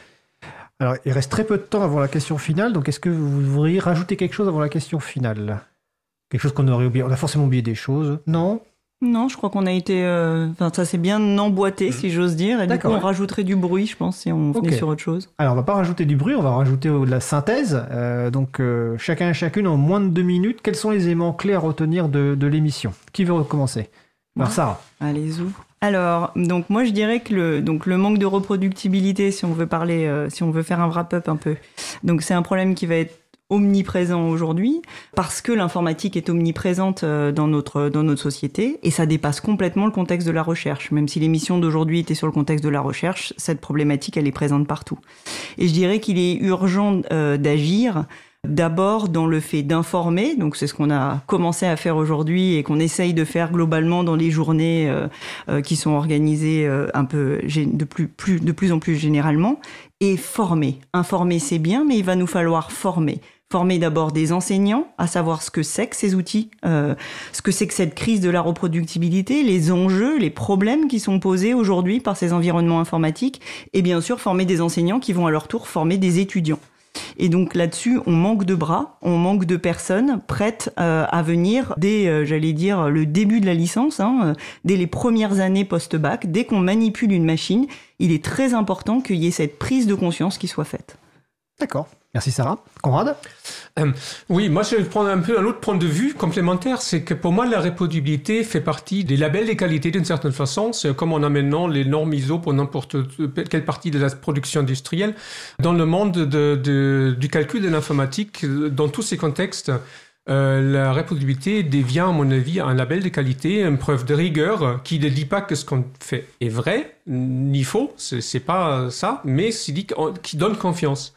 Alors, il reste très peu de temps avant la question finale, donc est-ce que vous voudriez rajouter quelque chose avant la question finale? Quelque chose qu'on aurait oublié On a forcément oublié des choses. Non Non, je crois qu'on a été. euh, Enfin, ça s'est bien emboîté, si j'ose dire. Et du coup, on rajouterait du bruit, je pense, si on venait sur autre chose. Alors, on va pas rajouter du bruit, on va rajouter de la synthèse. Euh, donc, euh, chacun et chacune en moins de deux minutes. Quels sont les éléments clés à retenir de, de l'émission? Qui veut recommencer? Alors, Moi. Sarah. Allez, zou. Alors, donc moi je dirais que le, donc le manque de reproductibilité, si on veut parler, euh, si on veut faire un wrap-up un peu, donc c'est un problème qui va être omniprésent aujourd'hui parce que l'informatique est omniprésente euh, dans notre dans notre société et ça dépasse complètement le contexte de la recherche. Même si l'émission d'aujourd'hui était sur le contexte de la recherche, cette problématique elle est présente partout. Et je dirais qu'il est urgent euh, d'agir D'abord dans le fait d'informer, donc c'est ce qu'on a commencé à faire aujourd'hui et qu'on essaye de faire globalement dans les journées euh, qui sont organisées un peu de plus, plus, de plus en plus généralement, et former. Informer c'est bien, mais il va nous falloir former. Former d'abord des enseignants à savoir ce que c'est que ces outils, euh, ce que c'est que cette crise de la reproductibilité, les enjeux, les problèmes qui sont posés aujourd'hui par ces environnements informatiques, et bien sûr former des enseignants qui vont à leur tour former des étudiants. Et donc là-dessus, on manque de bras, on manque de personnes prêtes euh, à venir dès, euh, j'allais dire, le début de la licence, hein, euh, dès les premières années post-bac, dès qu'on manipule une machine, il est très important qu'il y ait cette prise de conscience qui soit faite. D'accord. Merci, Sarah. Conrad Oui, moi je vais prendre un peu un autre point de vue complémentaire, c'est que pour moi la reproducibilité fait partie des labels de qualité d'une certaine façon. C'est comme on a maintenant les normes ISO pour n'importe quelle partie de la production industrielle. Dans le monde de- de- du calcul de l'informatique, dans tous ces contextes, euh, la reproducibilité devient, à mon avis, un label de qualité, une preuve de rigueur qui ne dit pas que ce qu'on fait est vrai, ni faux, c'est pas ça, mais qui donne confiance.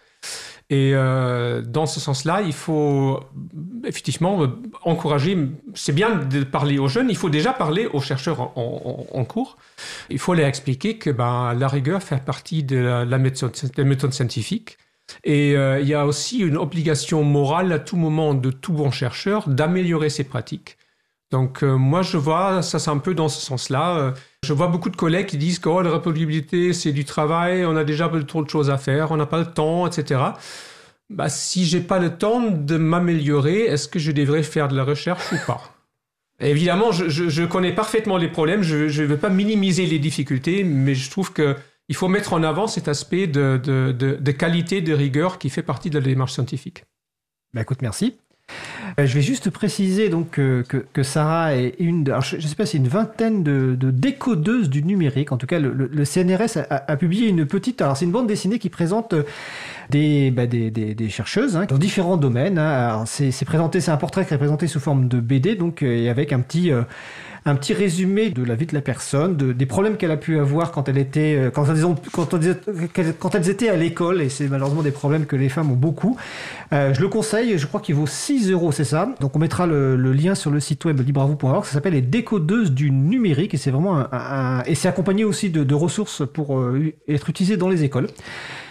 Et euh, dans ce sens-là, il faut effectivement euh, encourager, c'est bien de parler aux jeunes, il faut déjà parler aux chercheurs en, cours. Il faut leur expliquer que ben, la rigueur fait partie de la, la méthode, scientifique. Et euh, il y a aussi une obligation morale à tout moment de tout bon chercheur d'améliorer ses pratiques. Donc moi je vois, ça c'est un peu dans ce sens-là. Je vois beaucoup de collègues qui disent que oh, la reproducibilité c'est du travail, on a déjà trop de choses à faire, on n'a pas le temps, etc. Bah, si j'ai pas le temps de m'améliorer, est-ce que je devrais faire de la recherche ou pas? Évidemment, je, connais parfaitement les problèmes, je ne veux pas minimiser les difficultés, mais je trouve que il faut mettre en avant cet aspect de qualité, de rigueur qui fait partie de la démarche scientifique. Bah écoute, merci. Euh, je vais juste préciser donc que, Sarah est une, alors je sais pas, c'est une vingtaine de, de décodeuses du numérique. En tout cas, le, CNRS a, publié une petite, alors c'est une bande dessinée qui présente euh, des, bah, des, chercheuses hein, dans différents domaines. hein. C'est présenté, c'est un portrait qui est présenté sous forme de BD, donc euh, et avec un petit un petit résumé de la vie de la personne, de- des problèmes qu'elle a pu avoir quand elle était, euh, quand elles, ont- quand elles, qu'elles- quand elles étaient à l'école, et c'est malheureusement des problèmes que les femmes ont beaucoup. Euh, je le conseille, je crois qu'il vaut 6 euros. C'est ça. Donc on mettra le, lien sur le site web libravou.org. Ça s'appelle les décodeuses du numérique et c'est vraiment un, et c'est accompagné aussi de, ressources pour euh, être utilisé dans les écoles.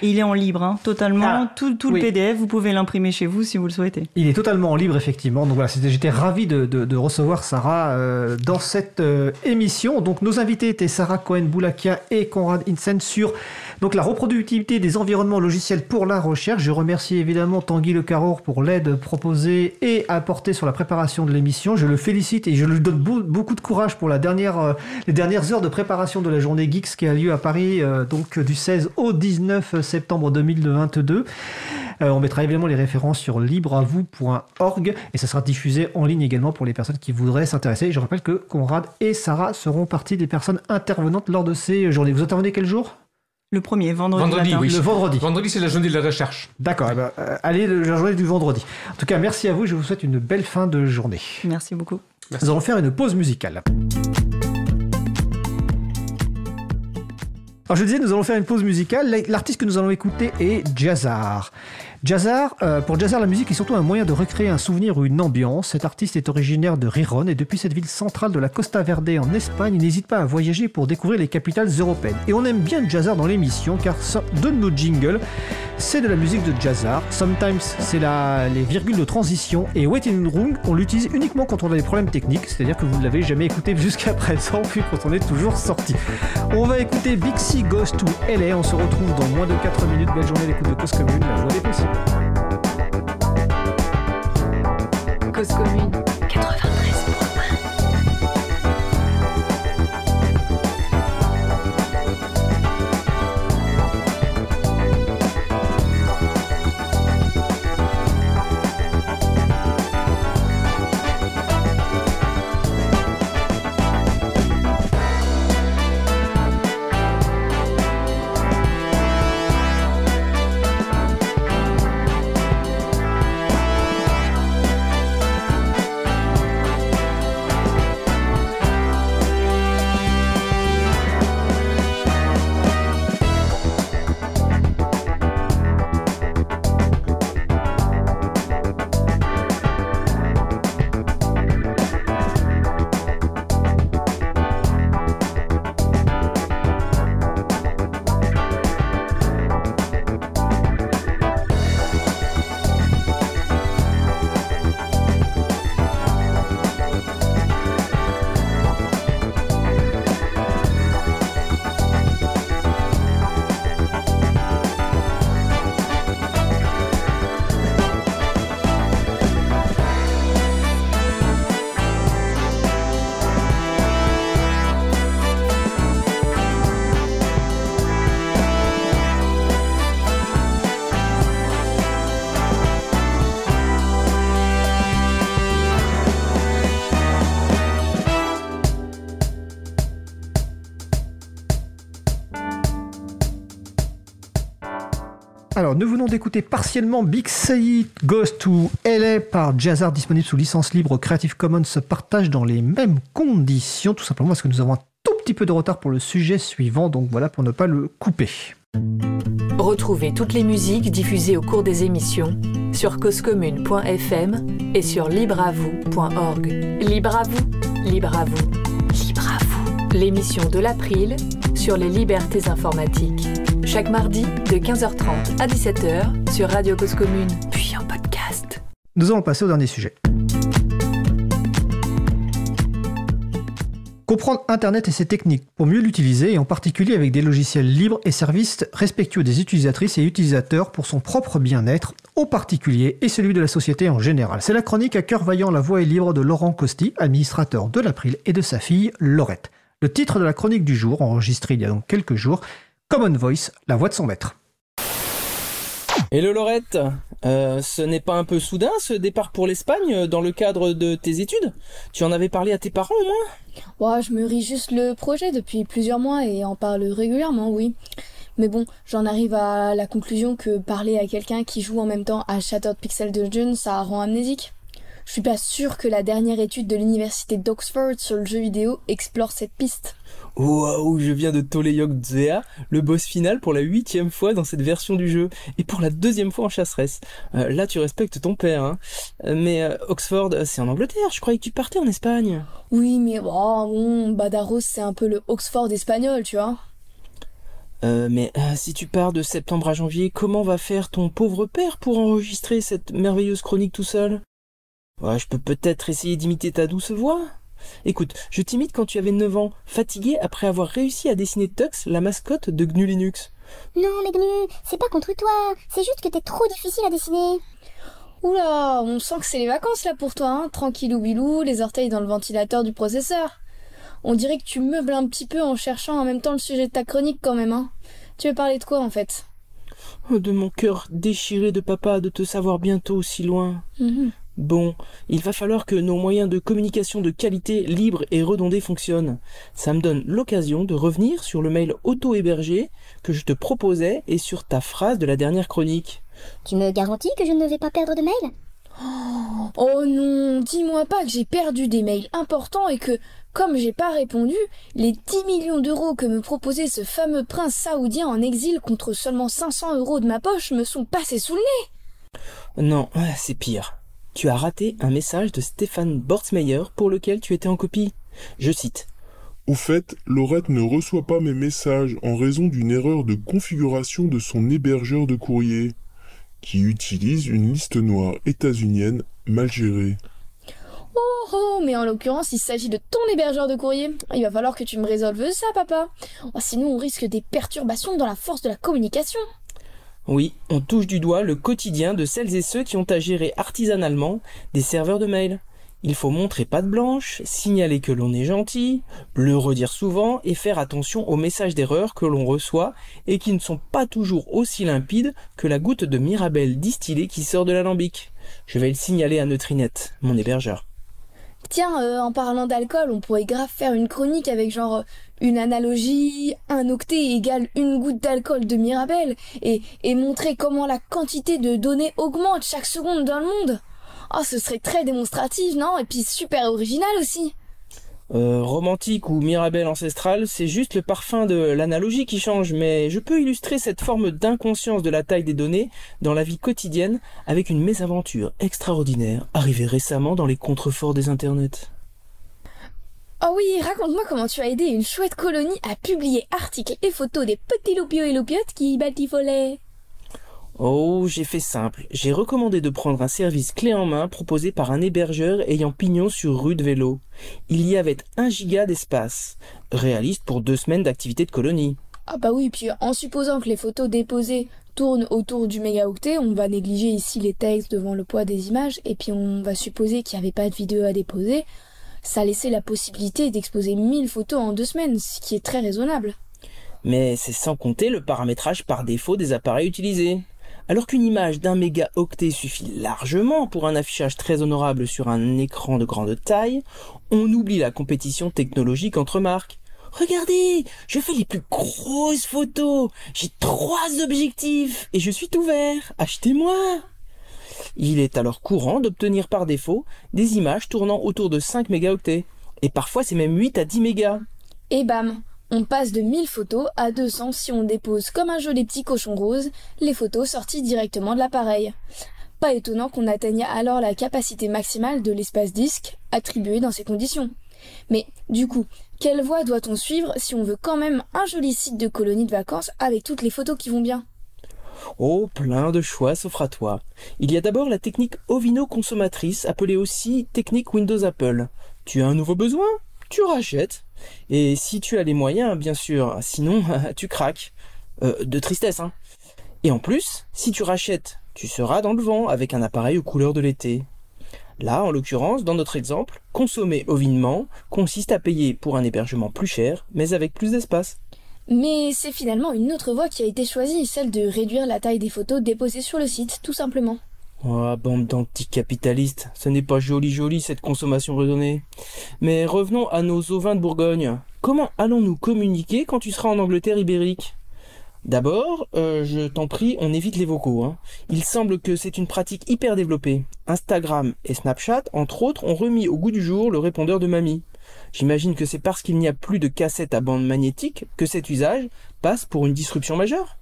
il est en libre, hein, totalement. Ah, tout, tout le PDF, vous pouvez l'imprimer chez vous si vous le souhaitez. Il est totalement en libre, effectivement. Donc voilà, j'étais ravi de, recevoir Sarah euh, dans cette euh, émission. Donc nos invités étaient Sarah Cohen-Boulakia et Conrad Insen sur donc la reproductibilité des environnements logiciels pour la recherche. Je remercie évidemment Tanguy Le Carrour pour l'aide proposée et apportée sur la préparation de l'émission. Je le félicite et je lui donne beaucoup de courage pour euh, les dernières heures de préparation de la journée Geeks qui a lieu à Paris euh, donc du 16 au 19 septembre 2022. Euh, on mettra évidemment les références sur libreavou.org et ça sera diffusé en ligne également pour les personnes qui voudraient s'intéresser. Je rappelle que Conrad et Sarah seront partie des personnes intervenantes lors de ces journées. Vous intervenez quel jour? Le premier, vendredi. Vendredi, oui. Le vendredi. Vendredi, c'est la journée de la recherche. D'accord. Eh ben, euh, allez, la journée du vendredi. En tout cas, merci à vous. Je vous souhaite une belle fin de journée. Merci beaucoup. Nous allons faire une pause musicale. Alors je disais, nous allons faire une pause musicale. L'artiste que nous allons écouter est Jazzar. Jazzar, euh, pour Jazzar, la musique est surtout un moyen de recréer un souvenir ou une ambiance. Cet artiste est originaire de Riron et depuis cette ville centrale de la Costa Verde en Espagne, il n'hésite pas à voyager pour découvrir les capitales européennes. Et on aime bien Jazzar dans l'émission car deux de nos jingles, c'est de la musique de Jazzar. Sometimes, c'est les virgules de transition et Waiting Room, on l'utilise uniquement quand on a des problèmes techniques, c'est-à-dire que vous ne l'avez jamais écouté jusqu'à présent, puis quand on est toujours sorti. On va écouter C Ghost to LA, on se retrouve dans moins de 4 minutes. Belle journée d'écoute de Cause Commune, la joie des possibles. Cause commune Nous venons d'écouter partiellement Big Say Goes to LA par Jazzard, disponible sous licence libre Creative Commons, se partage dans les mêmes conditions, tout simplement parce que nous avons un tout petit peu de retard pour le sujet suivant, donc voilà pour ne pas le couper. Retrouvez toutes les musiques diffusées au cours des émissions sur causecommune.fm et sur libreavoue.org. Libre à vous, libre à vous, libre à vous. L'émission de l'april sur les libertés informatiques chaque mardi de 15h30 à 17h sur Radio Cause Commune, puis en podcast. Nous allons passer au dernier sujet. Comprendre Internet et ses techniques pour mieux l'utiliser, et en particulier avec des logiciels libres et services respectueux des utilisatrices et utilisateurs pour son propre bien-être, au particulier et celui de la société en général. C'est la chronique à cœur vaillant La Voix est libre de Laurent Costi, administrateur de l'April, et de sa fille Laurette. Le titre de la chronique du jour, enregistré il y a donc quelques jours, Common Voice, la voix de son maître. Hello Laurette, euh, ce n'est pas un peu soudain ce départ pour l'Espagne euh, dans le cadre de tes études? Tu en avais parlé à tes parents au moins? Ouais, je me ris juste le projet depuis plusieurs mois et en parle régulièrement, oui. Mais bon, j'en arrive à la conclusion que parler à quelqu'un qui joue en même temps à Shattered Pixel Dungeon, ça rend amnésique. je suis pas sûre que la dernière étude de l'université d'Oxford sur le jeu vidéo explore cette piste. Waouh, je viens de Toleyok Zea, le boss final pour la huitième fois dans cette version du jeu, et pour la deuxième fois en chasseresse. Euh, là, tu respectes ton père, hein. Euh, mais euh, Oxford, c'est en Angleterre, je croyais que tu partais en Espagne. Oui, mais oh, bon, Badaros, c'est un peu le Oxford espagnol, tu vois. Euh, mais si tu pars de septembre à janvier, comment va faire ton pauvre père pour enregistrer cette merveilleuse chronique tout seul? Ouais, je peux peut-être essayer d'imiter ta douce voix. Écoute, je t'imite quand tu avais 9 ans, fatigué après avoir réussi à dessiner Tux, la mascotte de GNU Linux. Non, mais GNU, c'est pas contre toi, c'est juste que t'es trop difficile à dessiner. Oula, on sent que c'est les vacances là pour toi, hein tranquillou bilou, les orteils dans le ventilateur du processeur. On dirait que tu meubles un petit peu en cherchant en même temps le sujet de ta chronique quand même, hein. Tu veux parler de quoi en fait? Oh, De mon cœur déchiré de papa de te savoir bientôt si loin. Mhm. Bon, il va falloir que nos moyens de communication de qualité libre et redondés fonctionnent. Ça me donne l'occasion de revenir sur le mail auto-hébergé que je te proposais et sur ta phrase de la dernière chronique. Tu me garantis que je ne vais pas perdre de mail Oh non, dis-moi pas que j'ai perdu des mails importants et que, comme j'ai pas répondu, les 10 millions d'euros que me proposait ce fameux prince saoudien en exil contre seulement 500 euros de ma poche me sont passés sous le nez. Non, c'est pire tu as raté un message de Stéphane Bortsmeyer pour lequel tu étais en copie. Je cite. Au fait, Laurette ne reçoit pas mes messages en raison d'une erreur de configuration de son hébergeur de courrier, qui utilise une liste noire états-unienne mal gérée. Oh oh, mais en l'occurrence, il s'agit de ton hébergeur de courrier. Il va falloir que tu me résolves ça, papa. Oh, sinon, on risque des perturbations dans la force de la communication. Oui, on touche du doigt le quotidien de celles et ceux qui ont à gérer artisanalement des serveurs de mail. Il faut montrer patte blanche, signaler que l'on est gentil, le redire souvent et faire attention aux messages d'erreur que l'on reçoit et qui ne sont pas toujours aussi limpides que la goutte de Mirabelle distillée qui sort de l'alambic. Je vais le signaler à Neutrinette, mon hébergeur. Tiens, euh, en parlant d'alcool, on pourrait grave faire une chronique avec genre euh, une analogie, un octet égale une goutte d'alcool de Mirabelle, et, et montrer comment la quantité de données augmente chaque seconde dans le monde. Oh, ce serait très démonstratif, non? Et puis super original aussi. Euh, romantique ou Mirabelle ancestrale, c'est juste le parfum de l'analogie qui change, mais je peux illustrer cette forme d'inconscience de la taille des données dans la vie quotidienne avec une mésaventure extraordinaire arrivée récemment dans les contreforts des internets. Oh oui, raconte-moi comment tu as aidé une chouette colonie à publier articles et photos des petits loupiaux et loupiottes qui y batifolaient. Oh, j'ai fait simple. J'ai recommandé de prendre un service clé en main proposé par un hébergeur ayant pignon sur rue de vélo. Il y avait un giga d'espace. Réaliste pour deux semaines d'activité de colonie. Ah bah oui, puis en supposant que les photos déposées tournent autour du mégaoctet, on va négliger ici les textes devant le poids des images, et puis on va supposer qu'il n'y avait pas de vidéo à déposer. Ça laissait la possibilité d'exposer 1000 photos en deux semaines, ce qui est très raisonnable. Mais c'est sans compter le paramétrage par défaut des appareils utilisés. Alors qu'une image d'un mégaoctet suffit largement pour un affichage très honorable sur un écran de grande taille, on oublie la compétition technologique entre marques. Regardez, je fais les plus grosses photos, j'ai trois objectifs et je suis tout vert, achetez-moi. Il est alors courant d'obtenir par défaut des images tournant autour de 5 mégaoctets, et parfois c'est même 8 à 10 mégas. Et bam, on passe de 1000 photos à 200 si on dépose comme un joli petit cochon rose les photos sorties directement de l'appareil. Pas étonnant qu'on atteigne alors la capacité maximale de l'espace disque attribué dans ces conditions. Mais du coup, quelle voie doit-on suivre si on veut quand même un joli site de colonie de vacances avec toutes les photos qui vont bien? Oh, plein de choix s'offrent à toi. Il y a d'abord la technique Ovino consommatrice, appelée aussi technique Windows Apple. Tu as un nouveau besoin? Tu rachètes. Et si tu as les moyens, bien sûr, sinon tu craques. Euh, de tristesse, hein. Et en plus, si tu rachètes, tu seras dans le vent avec un appareil aux couleurs de l'été. Là, en l'occurrence, dans notre exemple, consommer ovinement consiste à payer pour un hébergement plus cher, mais avec plus d'espace. Mais c'est finalement une autre voie qui a été choisie, celle de réduire la taille des photos déposées sur le site, tout simplement. Oh, bande d'anticapitalistes, ce n'est pas joli joli cette consommation raisonnée. Mais revenons à nos ovins de Bourgogne. Comment allons-nous communiquer quand tu seras en Angleterre ibérique? D'abord, euh, je t'en prie, on évite les vocaux. Hein. Il semble que c'est une pratique hyper développée. Instagram et Snapchat, entre autres, ont remis au goût du jour le répondeur de mamie. J'imagine que c'est parce qu'il n'y a plus de cassettes à bande magnétique que cet usage passe pour une disruption majeure.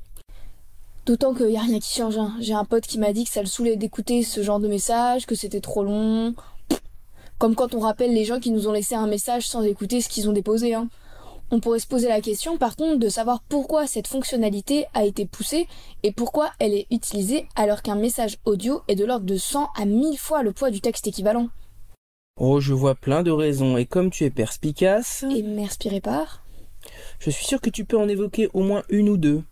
D'autant qu'il n'y a rien qui change. hein. J'ai un pote qui m'a dit que ça le saoulait d'écouter ce genre de message, que c'était trop long. Comme quand on rappelle les gens qui nous ont laissé un message sans écouter ce qu'ils ont déposé. Hein. On pourrait se poser la question par contre de savoir pourquoi cette fonctionnalité a été poussée et pourquoi elle est utilisée alors qu'un message audio est de l'ordre de 100 à 1000 fois le poids du texte équivalent. Oh, je vois plein de raisons, et comme tu es perspicace, Et m'inspirer par? Je suis sûr que tu peux en évoquer au moins une ou deux.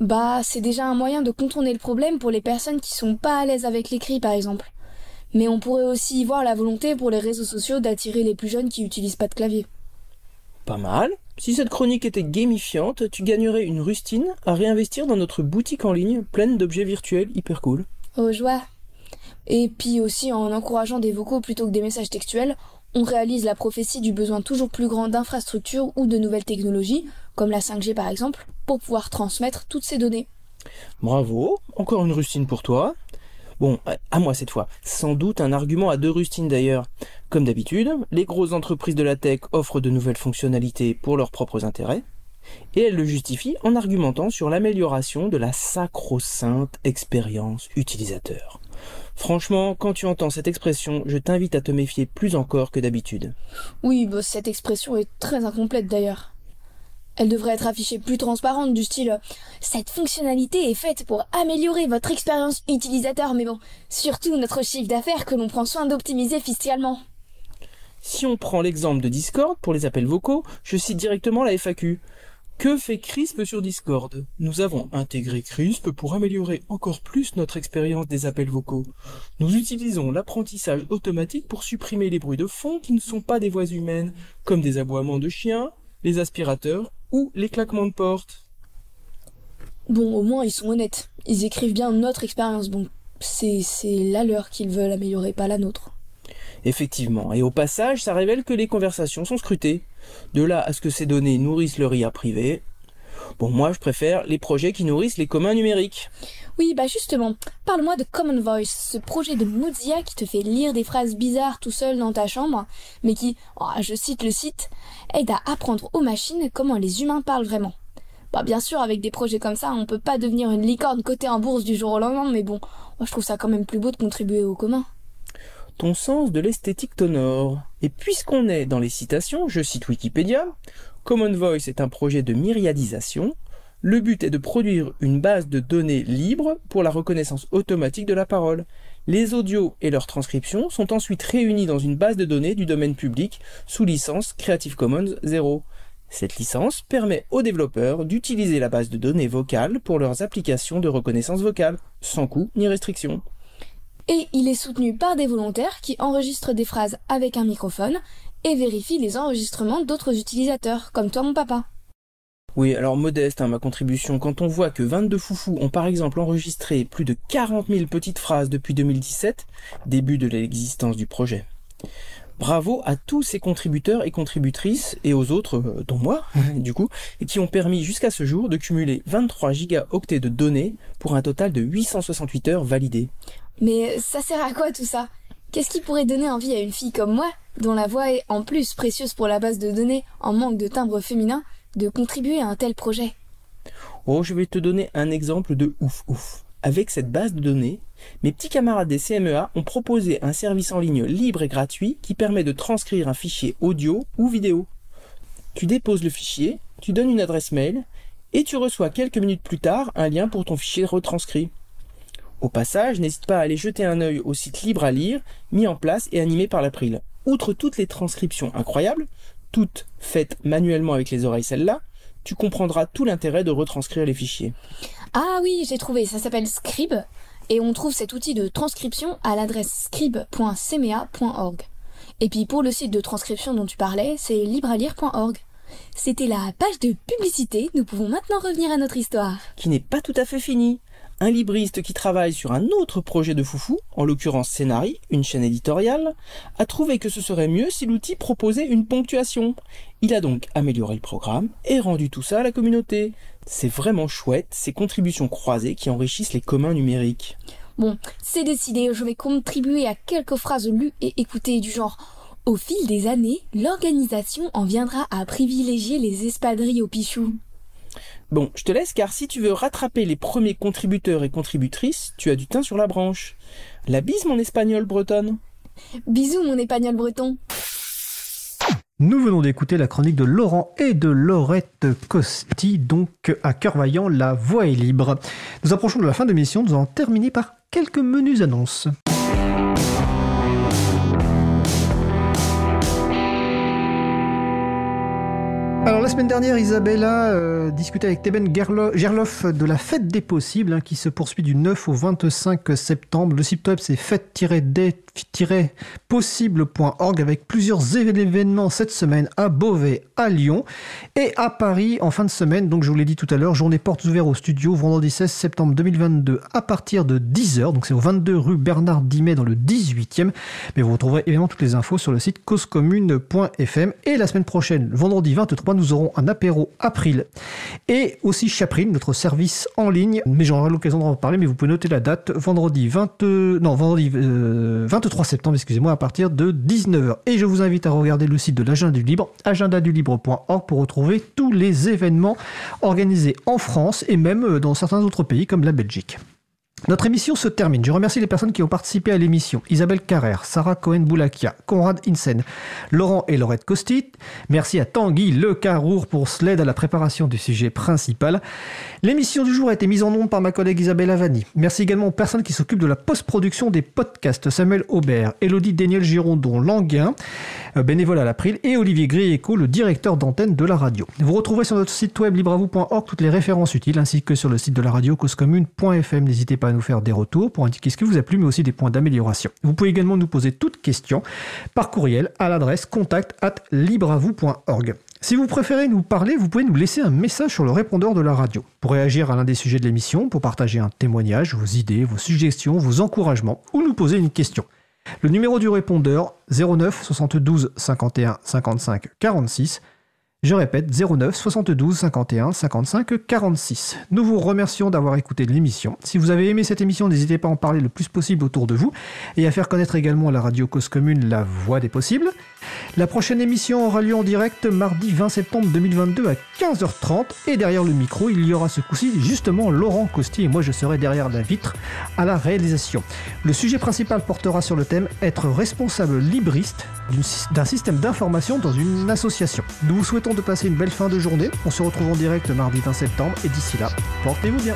Bah, c'est déjà un moyen de contourner le problème pour les personnes qui sont pas à l'aise avec l'écrit, par exemple. Mais on pourrait aussi y voir la volonté pour les réseaux sociaux d'attirer les plus jeunes qui utilisent pas de clavier. Pas mal. Si cette chronique était gamifiante, tu gagnerais une rustine à réinvestir dans notre boutique en ligne pleine d'objets virtuels hyper cool. Oh, joie. Et puis aussi, en encourageant des vocaux plutôt que des messages textuels, on réalise la prophétie du besoin toujours plus grand d'infrastructures ou de nouvelles technologies, comme la 5G par exemple, pour pouvoir transmettre toutes ces données. Bravo, encore une rustine pour toi. Bon, à moi cette fois. Sans doute un argument à deux rustines d'ailleurs. Comme d'habitude, les grosses entreprises de la tech offrent de nouvelles fonctionnalités pour leurs propres intérêts, et elles le justifient en argumentant sur l'amélioration de la sacro-sainte expérience utilisateur. Franchement, quand tu entends cette expression, je t'invite à te méfier plus encore que d'habitude. Oui, bah, cette expression est très incomplète d'ailleurs. Elle devrait être affichée plus transparente du style Cette fonctionnalité est faite pour améliorer votre expérience utilisateur, mais bon, surtout notre chiffre d'affaires que l'on prend soin d'optimiser fiscalement. Si on prend l'exemple de Discord pour les appels vocaux, je cite directement la FAQ. Que fait CRISP sur Discord? Nous avons intégré CRISP pour améliorer encore plus notre expérience des appels vocaux. Nous utilisons l'apprentissage automatique pour supprimer les bruits de fond qui ne sont pas des voix humaines, comme des aboiements de chiens, les aspirateurs ou les claquements de porte. Bon, au moins ils sont honnêtes. Ils écrivent bien notre expérience, bon, c'est c'est la leur qu'ils veulent améliorer, pas la nôtre. Effectivement, et au passage, ça révèle que les conversations sont scrutées. De là à ce que ces données nourrissent le RIA privé. Bon, moi je préfère les projets qui nourrissent les communs numériques. Oui, bah justement, parle-moi de Common Voice, ce projet de Mozilla qui te fait lire des phrases bizarres tout seul dans ta chambre, mais qui, oh, je cite le site, aide à apprendre aux machines comment les humains parlent vraiment. Bah bien sûr, avec des projets comme ça, on peut pas devenir une licorne cotée en bourse du jour au lendemain, mais bon, moi je trouve ça quand même plus beau de contribuer au commun. Ton sens de l'esthétique t'honore. Et puisqu'on est dans les citations, je cite Wikipédia, Common Voice est un projet de myriadisation. Le but est de produire une base de données libre pour la reconnaissance automatique de la parole. Les audios et leurs transcriptions sont ensuite réunis dans une base de données du domaine public sous licence Creative Commons 0. Cette licence permet aux développeurs d'utiliser la base de données vocales pour leurs applications de reconnaissance vocale, sans coût ni restriction. Et il est soutenu par des volontaires qui enregistrent des phrases avec un microphone et vérifient les enregistrements d'autres utilisateurs, comme toi mon papa. Oui, alors modeste hein, ma contribution, quand on voit que 22 foufous ont par exemple enregistré plus de 40 000 petites phrases depuis 2017, début de l'existence du projet. Bravo à tous ces contributeurs et contributrices, et aux autres, euh, dont moi, du coup, et qui ont permis jusqu'à ce jour de cumuler 23 gigaoctets de données pour un total de 868 heures validées. Mais ça sert à quoi tout ça? Qu'est-ce qui pourrait donner envie à une fille comme moi, dont la voix est en plus précieuse pour la base de données en manque de timbre féminin, de contribuer à un tel projet? Oh, je vais te donner un exemple de ouf ouf. Avec cette base de données, mes petits camarades des CMEA ont proposé un service en ligne libre et gratuit qui permet de transcrire un fichier audio ou vidéo. Tu déposes le fichier, tu donnes une adresse mail, et tu reçois quelques minutes plus tard un lien pour ton fichier retranscrit. Au passage, n'hésite pas à aller jeter un œil au site libre à lire, mis en place et animé par l'April. Outre toutes les transcriptions incroyables, toutes faites manuellement avec les oreilles celles-là, tu comprendras tout l'intérêt de retranscrire les fichiers. Ah oui, j'ai trouvé, ça s'appelle Scribe, et on trouve cet outil de transcription à l'adresse scribe.cma.org. Et puis pour le site de transcription dont tu parlais, c'est librealire.org. C'était la page de publicité, nous pouvons maintenant revenir à notre histoire. Qui n'est pas tout à fait finie. Un libriste qui travaille sur un autre projet de foufou, en l'occurrence Scénarii, une chaîne éditoriale, a trouvé que ce serait mieux si l'outil proposait une ponctuation. Il a donc amélioré le programme et rendu tout ça à la communauté. C'est vraiment chouette, ces contributions croisées qui enrichissent les communs numériques. Bon, c'est décidé, je vais contribuer à quelques phrases lues et écoutées du genre Au fil des années, l'organisation en viendra à privilégier les espadrilles au pichou. Bon, je te laisse car si tu veux rattraper les premiers contributeurs et contributrices, tu as du teint sur la branche. La bise mon espagnol bretonne. Bisous mon espagnol breton. Nous venons d'écouter la chronique de Laurent et de Laurette Costi, donc à cœur vaillant, la voix est libre. Nous approchons de la fin de l'émission, nous allons terminer par quelques menus annonces. Alors la semaine dernière, Isabella euh, discutait avec Teben Gerlo- Gerloff de la fête des possibles hein, qui se poursuit du 9 au 25 septembre. Le web c'est fête-des-possible.org avec plusieurs événements cette semaine à Beauvais, à Lyon et à Paris en fin de semaine. Donc je vous l'ai dit tout à l'heure, journée portes ouvertes au studio vendredi 16 septembre 2022 à partir de 10h. Donc c'est au 22 rue Bernard Dimet dans le 18e. Mais vous retrouverez évidemment toutes les infos sur le site causecommune.fm. Et la semaine prochaine, vendredi 23, nous aurons un apéro April et aussi Chaprine, notre service en ligne. Mais j'aurai l'occasion d'en reparler, mais vous pouvez noter la date, vendredi 20, non, vendredi euh, 23 septembre, excusez-moi, à partir de 19h. Et je vous invite à regarder le site de l'agenda du libre, agendadulibre.org pour retrouver tous les événements organisés en France et même euh, dans certains autres pays comme la Belgique. Notre émission se termine. Je remercie les personnes qui ont participé à l'émission. Isabelle Carrère, Sarah Cohen-Boulakia, Conrad Insen, Laurent et Laurette Costit. Merci à Tanguy Le Carour pour l'aide à la préparation du sujet principal. L'émission du jour a été mise en onde par ma collègue Isabelle Avani. Merci également aux personnes qui s'occupent de la post-production des podcasts. Samuel Aubert, Elodie Daniel Girondon Languin, bénévole à l'April, et Olivier Grieco, le directeur d'antenne de la radio. Vous retrouverez sur notre site web libravou.org toutes les références utiles, ainsi que sur le site de la radio causecommune.fm. N'hésitez pas à nous faire des retours pour indiquer ce qui vous a plu, mais aussi des points d'amélioration. Vous pouvez également nous poser toutes questions par courriel à l'adresse contact at libravou.org. Si vous préférez nous parler, vous pouvez nous laisser un message sur le répondeur de la radio. Pour réagir à l'un des sujets de l'émission, pour partager un témoignage, vos idées, vos suggestions, vos encouragements, ou nous poser une question. Le numéro du répondeur 09 72 51 55 46. Je répète 09 72 51 55 46. Nous vous remercions d'avoir écouté l'émission. Si vous avez aimé cette émission, n'hésitez pas à en parler le plus possible autour de vous et à faire connaître également à la radio Cause Commune la voix des possibles. La prochaine émission aura lieu en direct mardi 20 septembre 2022 à 15h30 et derrière le micro, il y aura ce coup-ci justement Laurent Costi et moi je serai derrière la vitre à la réalisation. Le sujet principal portera sur le thème être responsable libriste d'un système d'information dans une association. Nous vous souhaitons de passer une belle fin de journée. On se retrouve en direct mardi 20 septembre et d'ici là, portez-vous bien.